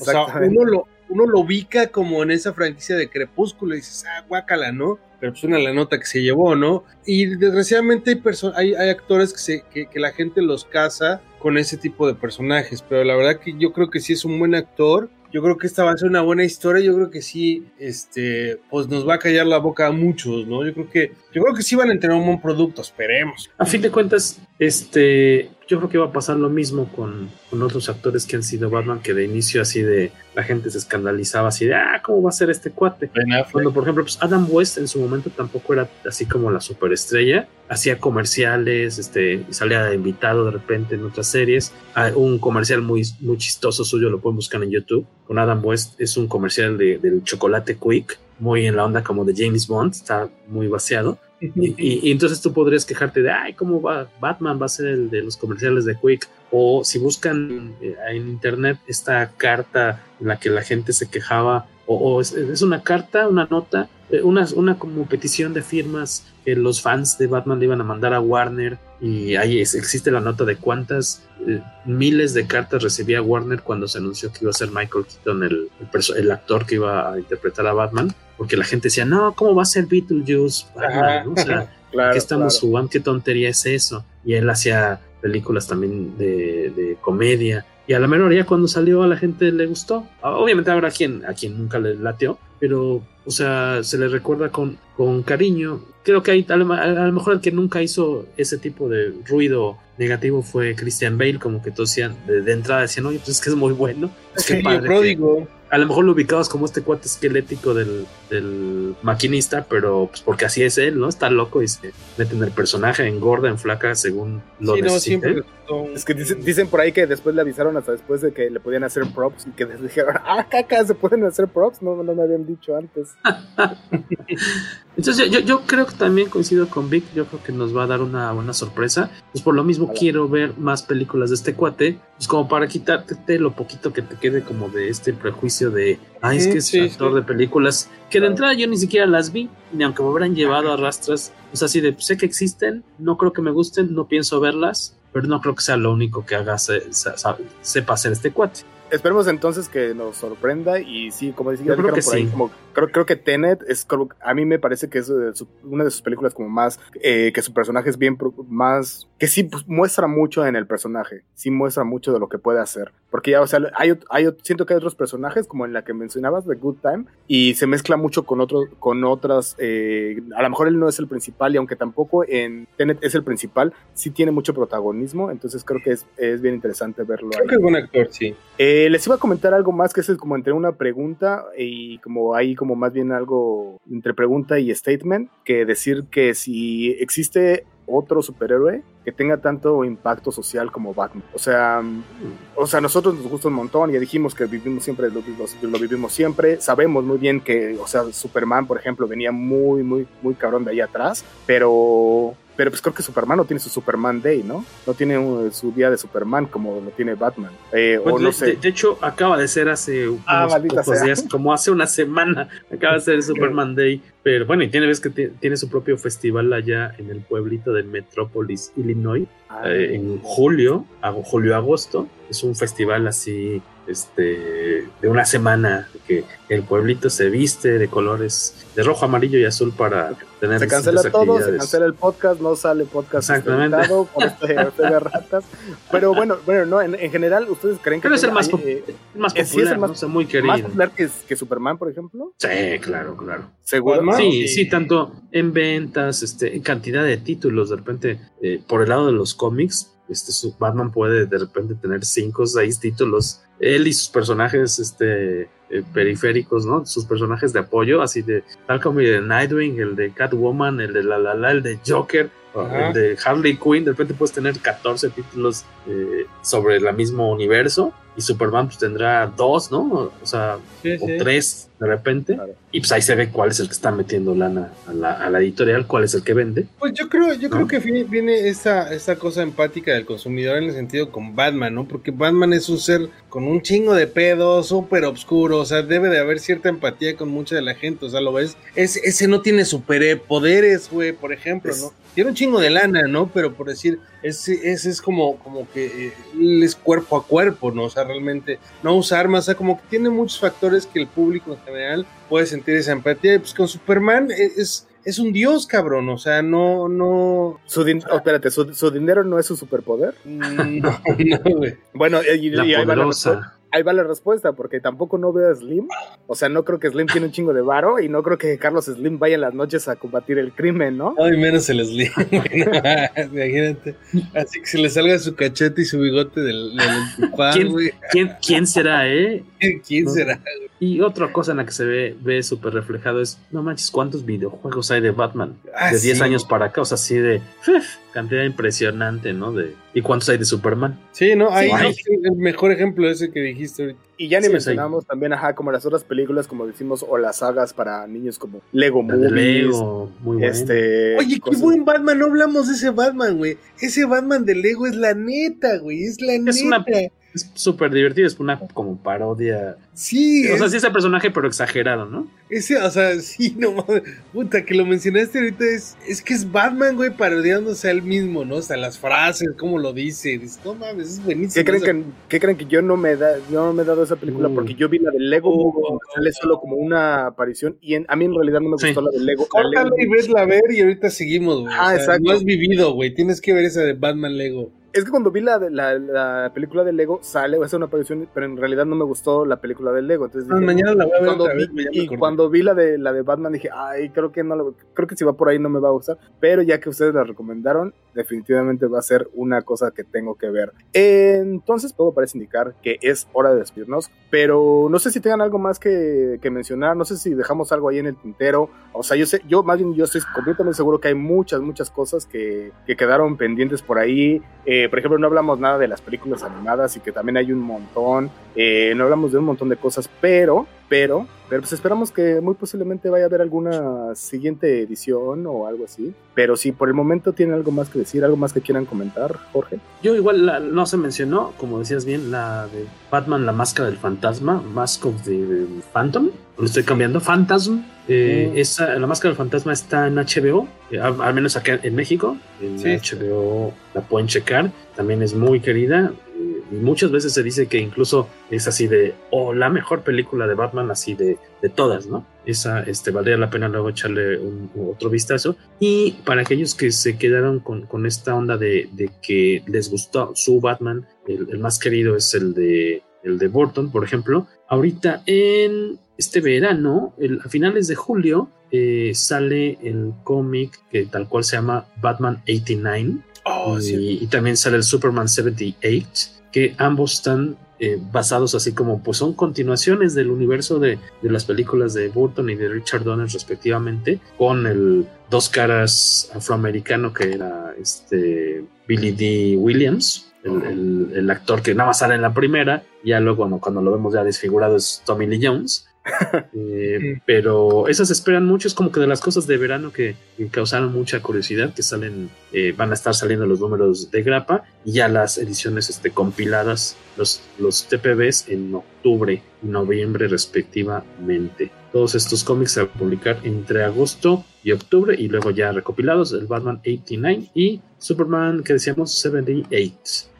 o sea, uno lo, uno lo ubica como en esa franquicia de Crepúsculo y dices, ah, guácala, ¿no? Pero pues una la nota que se llevó, ¿no? Y desgraciadamente hay, hay, hay actores que, se, que, que la gente los casa con ese tipo de personajes, pero la verdad que yo creo que sí es un buen actor. Yo creo que esta va a ser una buena historia. Yo creo que sí, este, pues nos va a callar la boca a muchos, ¿no? Yo creo que, yo creo que sí van a tener un buen producto, esperemos. A fin de cuentas, este, yo creo que va a pasar lo mismo con, con, otros actores que han sido Batman, que de inicio así de la gente se escandalizaba así de, ah, ¿cómo va a ser este cuate? Cuando, por ejemplo, pues Adam West en su momento tampoco era así como la superestrella, hacía comerciales, este, salía invitado de repente en otras series. Hay un comercial muy, muy chistoso suyo, lo pueden buscar en YouTube, con Adam West, es un comercial de, del chocolate Quick, muy en la onda como de James Bond, está muy vaciado y, entonces tú podrías quejarte de, ay, ¿cómo va? Batman va a ser el de los comerciales de Quick. O si buscan eh, en internet esta carta en la que la gente se quejaba, o, es, una carta, una nota, eh, una, una como petición de firmas que los fans de Batman le iban a mandar a Warner. Y ahí existe la nota de cuántas eh, miles de cartas recibía Warner cuando se anunció que iba a ser Michael Keaton el, el, el actor que iba a interpretar a Batman porque la gente decía, no, ¿cómo va a ser Beetlejuice? O sea, ¿qué estamos jugando? ¿Qué tontería es eso? Y él hacía películas también de, comedia. Y a la menor ya cuando salió a la gente le gustó. Obviamente habrá quien, a quien nunca le lateó, pero, o sea, se le recuerda con, con cariño. Creo que hay, a lo, mejor el que nunca hizo ese tipo de ruido negativo fue Christian Bale, como que todos decían, de, entrada decían, oye, pues es que es muy bueno. Es que padre a lo mejor lo ubicabas como este cuate esquelético del, maquinista, pero pues porque así es él, ¿no? Está loco y se mete en el personaje, engorda, en flaca, según lo sí, no, siempre Es que dicen, por ahí que después le avisaron hasta después de que le podían hacer props y que les dijeron, ah, caca, se pueden hacer props, no, no me habían dicho antes. Entonces yo, yo, creo que también coincido con Vic, yo creo que nos va a dar una buena sorpresa. Pues por lo mismo quiero ver más películas de este cuate, pues como para quitarte lo poquito que te quede como de este prejuicio de, ay, es que es actor de películas, que de entrada yo ni siquiera las vi, ni aunque me hubieran llevado a rastras, pues así de, sé que existen, no creo que me gusten, no pienso verlas, pero no creo que sea lo único que haga sepa hacer este cuate esperemos entonces que nos sorprenda y sí, como decía, creo que por ahí, como, creo, creo, que Tenet es a mí me parece que es una de sus películas como más eh, que su personaje es bien más que sí pues, muestra mucho en el personaje, sí muestra mucho de lo que puede hacer, porque ya o sea, hay, hay siento que hay otros personajes como en la que mencionabas de Good Time y se mezcla mucho con otros con otras eh, a lo mejor él no es el principal y aunque tampoco en Tenet es el principal, sí tiene mucho protagonismo, entonces creo que es, es bien interesante verlo. Creo que es buen actor, sí. Eh, les iba a comentar algo más que es como entre una pregunta y como ahí como más bien algo entre pregunta y statement, que decir que si existe otro superhéroe que tenga tanto impacto social como Batman. O sea, o sea, nosotros nos gusta un montón, ya dijimos que vivimos siempre, lo, lo, vivimos siempre, sabemos muy bien que, o sea, Superman, por ejemplo, venía muy, muy, muy cabrón de ahí atrás, pero pero pues creo que Superman no tiene su Superman Day, ¿no? No tiene su día de Superman como lo tiene Batman. Eh, pues no de, sé. De, hecho, acaba de ser hace ah, unos pocos días, como hace una semana, acaba de ser el Superman Day. Pero bueno, y tiene ves que tiene su propio festival allá en el pueblito de Metrópolis, Illinois, ah. eh, en julio, julio-agosto. Es un festival así este, de una semana, que el pueblito se viste de colores de rojo, amarillo y azul para tener Se cancela todo, se cancela el podcast, no sale podcast Exactamente. por este de ratas. Pero bueno, bueno, no, en, en general, ¿ustedes creen que Pero es el más, hay, eh, el más eh, sí popular, es el más- ¿no? O sea, muy más querido. popular que, que Superman, por ejemplo? Sí, claro, claro. Seguro. Sí. sí, tanto en ventas, este, en cantidad de títulos, de repente, eh, por el lado de los cómics, este, Batman puede de repente tener cinco o seis títulos, él y sus personajes, este, eh, periféricos, ¿no? Sus personajes de apoyo, así de, tal como el de Nightwing, el de Catwoman, el de La La La, el de Joker, Ajá. el de Harley Quinn, de repente puedes tener 14 títulos eh, sobre el mismo universo, y Superman pues tendrá dos, ¿no? O sea, Sí, o sí. tres de repente. Claro. Y pues ahí se ve cuál es el que está metiendo lana a la, a la editorial, cuál es el que vende. Pues yo creo, yo ¿No? creo que viene, viene esa, esa cosa empática del consumidor en el sentido con Batman, ¿no? Porque Batman es un ser con un chingo de pedos, súper oscuro, o sea, debe de haber cierta empatía con mucha de la gente, o sea, lo ves, ese, ese no tiene superpoderes, güey, por ejemplo, Es- ¿no? Tiene un chingo de lana, ¿no? Pero por decir, ese, ese es como, como que eh, él es cuerpo a cuerpo, ¿no? O sea, realmente no usa armas, o sea, como que tiene muchos factores que el público en general puede sentir esa empatía. Y pues con Superman eh, es, es un dios, cabrón, o sea, no, no. Su din- oh, espérate, ¿su, su dinero no es su superpoder? mm, No, no, güey. Bueno, y, y La ahí, va la respuesta. Ahí va la respuesta, porque tampoco no veo a Slim. O sea, no creo que Slim tiene un chingo de varo y no creo que Carlos Slim vaya en las noches a combatir el crimen, ¿no? Ay, menos el Slim, imagínate. Así que se le salga su cachete y su bigote del, del ¿Quién? ¿Quién, ¿Quién será, eh? ¿Quién No. será? Y otra cosa en la que se ve ve súper reflejado es, no manches, ¿cuántos videojuegos hay de Batman? Ah, de 10 sí. años para acá, o sea, así de ¡fuf! cantidad impresionante, ¿no? De, ¿Y cuántos hay de Superman? Sí, no, ahí Sí. es el mejor ejemplo ese que dijiste ahorita. Y ya ni Sí, mencionamos también, ajá, como las otras películas, como decimos, o las sagas para niños como Lego Movies. Lego, muy bueno. Este. Oye, qué cosas- buen Batman, no hablamos de ese Batman, güey. Ese Batman de Lego es la neta, güey, es la Es una- neta. Es súper divertido, es una como parodia. Sí, O sea, sí es el personaje, pero exagerado, ¿no? ese, o sea, sí, no mames, puta, que lo mencionaste ahorita es, es que es Batman, güey, parodiándose a él mismo, ¿no? O sea, las frases, cómo lo dice, dices, no mames, es buenísimo. ¿Qué creen, que, qué creen que yo no me da, yo no me he dado esa película? Mm. Porque yo vi la de Lego donde sale solo como una aparición. Y en- a mí en realidad no me Sí. gustó la de Lego. Lego y vedla a ver y ahorita seguimos, güey. Ah, o sea, exacto. No has vivido, güey. Tienes que ver esa de Batman Lego. Es que cuando vi la, la, la película de Lego, sale, hace una aparición, pero en realidad no me gustó la película de Lego. Entonces Ah, mañana la voy a ver cuando otra vi, vez, güey, ya me y cuando vi la de la de Batman dije, ay, creo que no creo que si va por ahí no me va a gustar, pero ya que ustedes la recomendaron, definitivamente va a ser una cosa que tengo que ver. Entonces, todo parece indicar que es hora de despedirnos, pero no sé si tengan algo más que, que mencionar, no sé si dejamos algo ahí en el tintero, o sea, yo sé, yo más bien yo estoy completamente seguro que hay muchas, muchas cosas que, que quedaron pendientes por ahí, Eh, por ejemplo, no hablamos nada de las películas animadas y que también hay un montón, eh, no hablamos de un montón de cosas, pero, pero, pero pues esperamos que muy posiblemente vaya a haber alguna siguiente edición o algo así. Pero si por el momento tienen algo más que decir, algo más que quieran comentar, Jorge. Yo igual la- no se mencionó, como decías bien, la de Batman, la máscara del fantasma, Mask of the Phantom, lo estoy cambiando, Phantasm. Eh, Mm. esa, la máscara del fantasma está en HBO, eh, al, al menos acá en México, en Sí. HBO la pueden checar, también es muy querida. Y muchas veces se dice que incluso es así de, o la mejor película de Batman, así de, de todas, ¿no? Esa este, valdría la pena luego echarle un, otro vistazo. Y para aquellos que se quedaron con, con esta onda de, de que les gustó su Batman, el, el más querido es el de, el de Burton, por ejemplo. Ahorita en este verano, el- a finales de julio, eh, sale el cómic que tal cual se llama Batman 89 Oh, sí. y, y también sale el Superman 78, que ambos están eh, basados así como, pues son continuaciones del universo de, de las películas de Burton y de Richard Donner respectivamente, con el dos caras afroamericano que era este Billy D. Williams. El, el- el actor que nada más sale en la primera, ya luego cuando, cuando lo vemos ya desfigurado es Tommy Lee Jones. Eh, pero esas esperan mucho, es como que de las cosas de verano que, que causaron mucha curiosidad, que salen, eh, van a estar saliendo los números de grapa y ya las ediciones este, compiladas, los, los TPBs en octubre y noviembre respectivamente. Todos estos cómics se van a publicar entre agosto y octubre y luego ya recopilados, el Batman 89 y Superman que decíamos 78.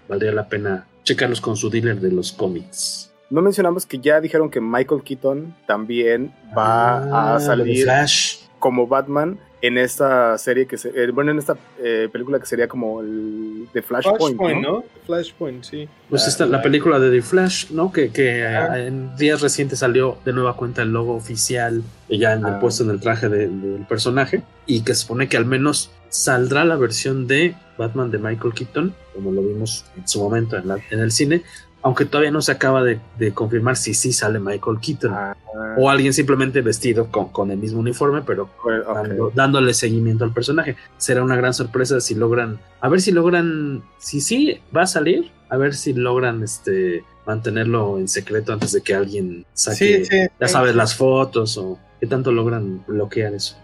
Valdría la pena checarlos con su dealer de los cómics. No mencionamos que ya dijeron que Michael Keaton también va Ah, a salir Flash. como Batman en esta serie que se, eh, bueno en esta eh, película que sería como el de Flashpoint, Flashpoint, ¿no? ¿no? Flashpoint, sí. Pues La- esta, la la- película de The Flash, ¿no? Que, que Ah. eh, en días recientes salió de nueva cuenta el logo oficial, ya en el Ah. puesto en el traje de- del personaje, y que se supone que al menos saldrá la versión de Batman de Michael Keaton, como lo vimos en su momento en, la- en el cine, aunque todavía no se acaba de, de confirmar si sí sale Michael Keaton. Ah, O alguien simplemente vestido con, con el mismo uniforme, pero dando- dándole seguimiento al personaje. Será una gran sorpresa si logran, a ver si logran, si sí va a salir, a ver si logran este mantenerlo en secreto antes de que alguien saque, Sí, sí. ya sabes, las fotos o qué tanto logran bloquear eso.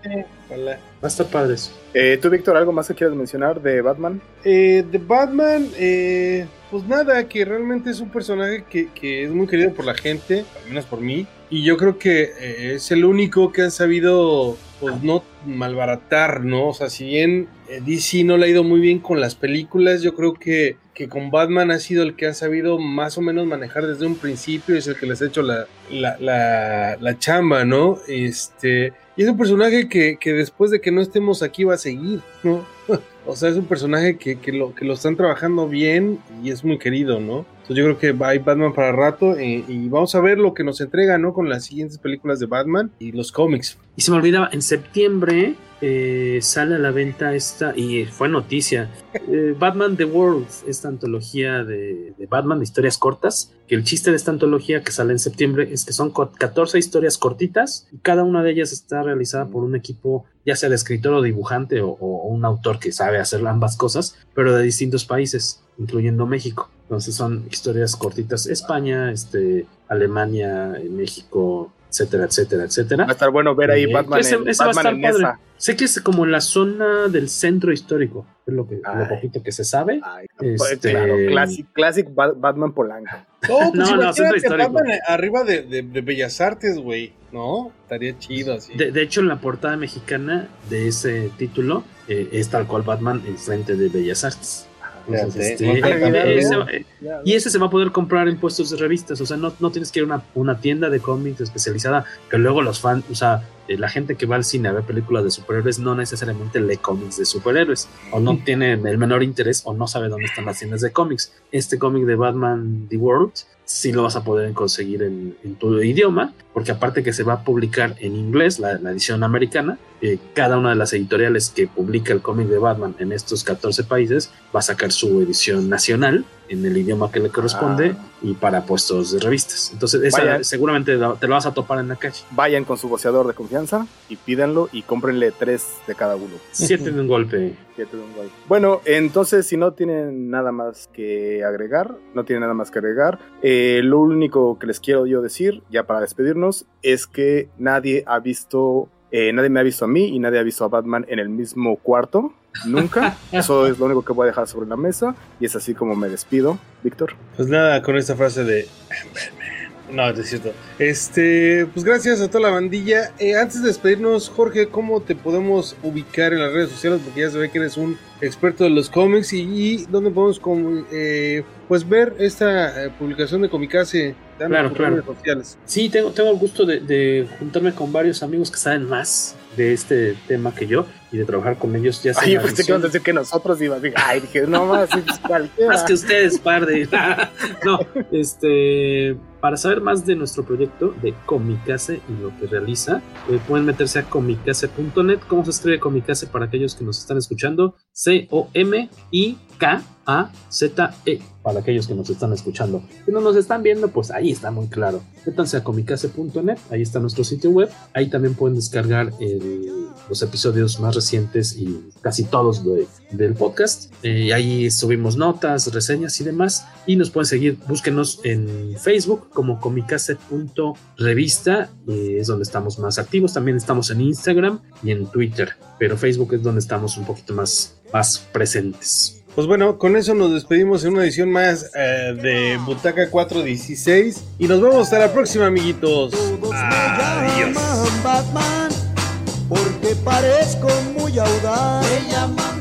Ojalá. Va a estar padre eso. Eh, ¿Tú, Víctor, algo más que quieras mencionar de Batman? Eh, de Batman, eh, pues nada, que realmente es un personaje que, que es muy querido por la gente, al menos por mí. Y yo creo que eh, es el único que han sabido, pues no malbaratar, ¿no? O sea, si bien eh, DC no le ha ido muy bien con las películas, yo creo que, que con Batman ha sido el que han sabido más o menos manejar desde un principio, es el que les ha hecho la, la, la, la chamba, ¿no? Este, y es un personaje que, que después de que no estemos aquí va a seguir, ¿no? O sea, es un personaje que, que lo, que lo están trabajando bien y es muy querido, ¿no? Entonces yo creo que va hay Batman para rato eh, y vamos a ver lo que nos entrega, ¿no? Con las siguientes películas de Batman y los cómics. Y se me olvidaba, en septiembre eh, sale a la venta esta, y fue noticia, eh, Batman The World, esta antología de, de Batman de historias cortas, el chiste de esta antología que sale en septiembre es que son co- 14 historias cortitas y cada una de ellas está realizada por un equipo, ya sea de escritor o dibujante o un autor que sabe hacer ambas cosas, pero de distintos países, incluyendo México. Entonces son historias cortitas, España, este, Alemania, eh, México, etcétera, etcétera, etcétera. Va a estar bueno ver ahí Eh, Batman, ese- en, ese va a Batman estar en padre. esa. Sé que es como la zona del centro histórico, es lo, que, lo poquito que se sabe. Ay, Este- Claro, classic, classic Ba- Batman Polanco. No, pues No, no, centro histórico. Batman arriba de, de- de Bellas Artes, güey, ¿no? Estaría chido así. De, de hecho, en la portada mexicana de ese título eh, es tal cual Batman enfrente de Bellas Artes. Y ese se va a poder comprar en puestos de revistas, o sea, no, no tienes que ir a una, una tienda de cómics especializada, que luego los fans, o sea, eh, la gente que va al cine a ver películas de superhéroes no necesariamente lee cómics de superhéroes, o no tiene el menor interés, o no sabe dónde están las tiendas de cómics. Este cómic de Batman The World sí lo vas a poder conseguir en, en tu idioma, porque aparte que se va a publicar en inglés, la, la edición americana, eh, cada una de las editoriales que publica el cómic de Batman en estos 14 países va a sacar su edición nacional en el idioma que le corresponde Ah. y para puestos de revistas. Entonces, esa seguramente te lo vas a topar en la calle. Vayan con su boceador de confianza y pídanlo y cómprenle tres de cada uno. Siete de un golpe. Siete de un gol. Bueno, entonces si no tienen nada más que agregar, no tienen nada más que agregar, eh, lo único que les quiero yo decir, ya para despedirnos, es que nadie ha visto, eh, nadie me ha visto a mí y nadie ha visto a Batman en el mismo cuarto. Nunca. Eso es lo único que voy a dejar sobre la mesa. Y es así como me despido. Víctor. Pues nada, con esta frase de No, es cierto. Este, pues gracias a toda la bandilla. Eh, antes de despedirnos, Jorge, ¿cómo te podemos ubicar en las redes sociales? Porque ya se ve que eres un experto de los cómics y, y dónde podemos eh, pues ver esta publicación de Comicase. Claro, claro. sociales. Sí, tengo, tengo el gusto de, de juntarme con varios amigos que saben más de este tema que yo y de trabajar con ellos. Ya Ay, yo pensé que a decir que nosotros. Dije, Ay, dije, no más, cualquiera. Más que ustedes, par de. no, este. Para saber más de nuestro proyecto de Comicase y lo que realiza, eh, pueden meterse a comicase.net. ¿Cómo se escribe Comicase para aquellos que nos están escuchando? C-O-M-I-K-A-Z-E. Para aquellos que nos están escuchando. Si no nos están viendo, pues ahí está muy claro. Métanse a comicase.net. Ahí está nuestro sitio web. Ahí también pueden descargar los episodios más recientes y casi todos de- del podcast. Eh, ahí subimos notas, reseñas y demás. Y nos pueden seguir, búsquenos en Facebook como comicase.revista, eh, es donde estamos más activos. También estamos en Instagram y en Twitter, pero Facebook es donde estamos un poquito más, más presentes. Pues bueno, con eso nos despedimos en una edición más eh, de Butaca 416 y nos vemos hasta la próxima, amiguitos. Todos Adiós. me llaman Batman porque parezco muy audaz. Me llaman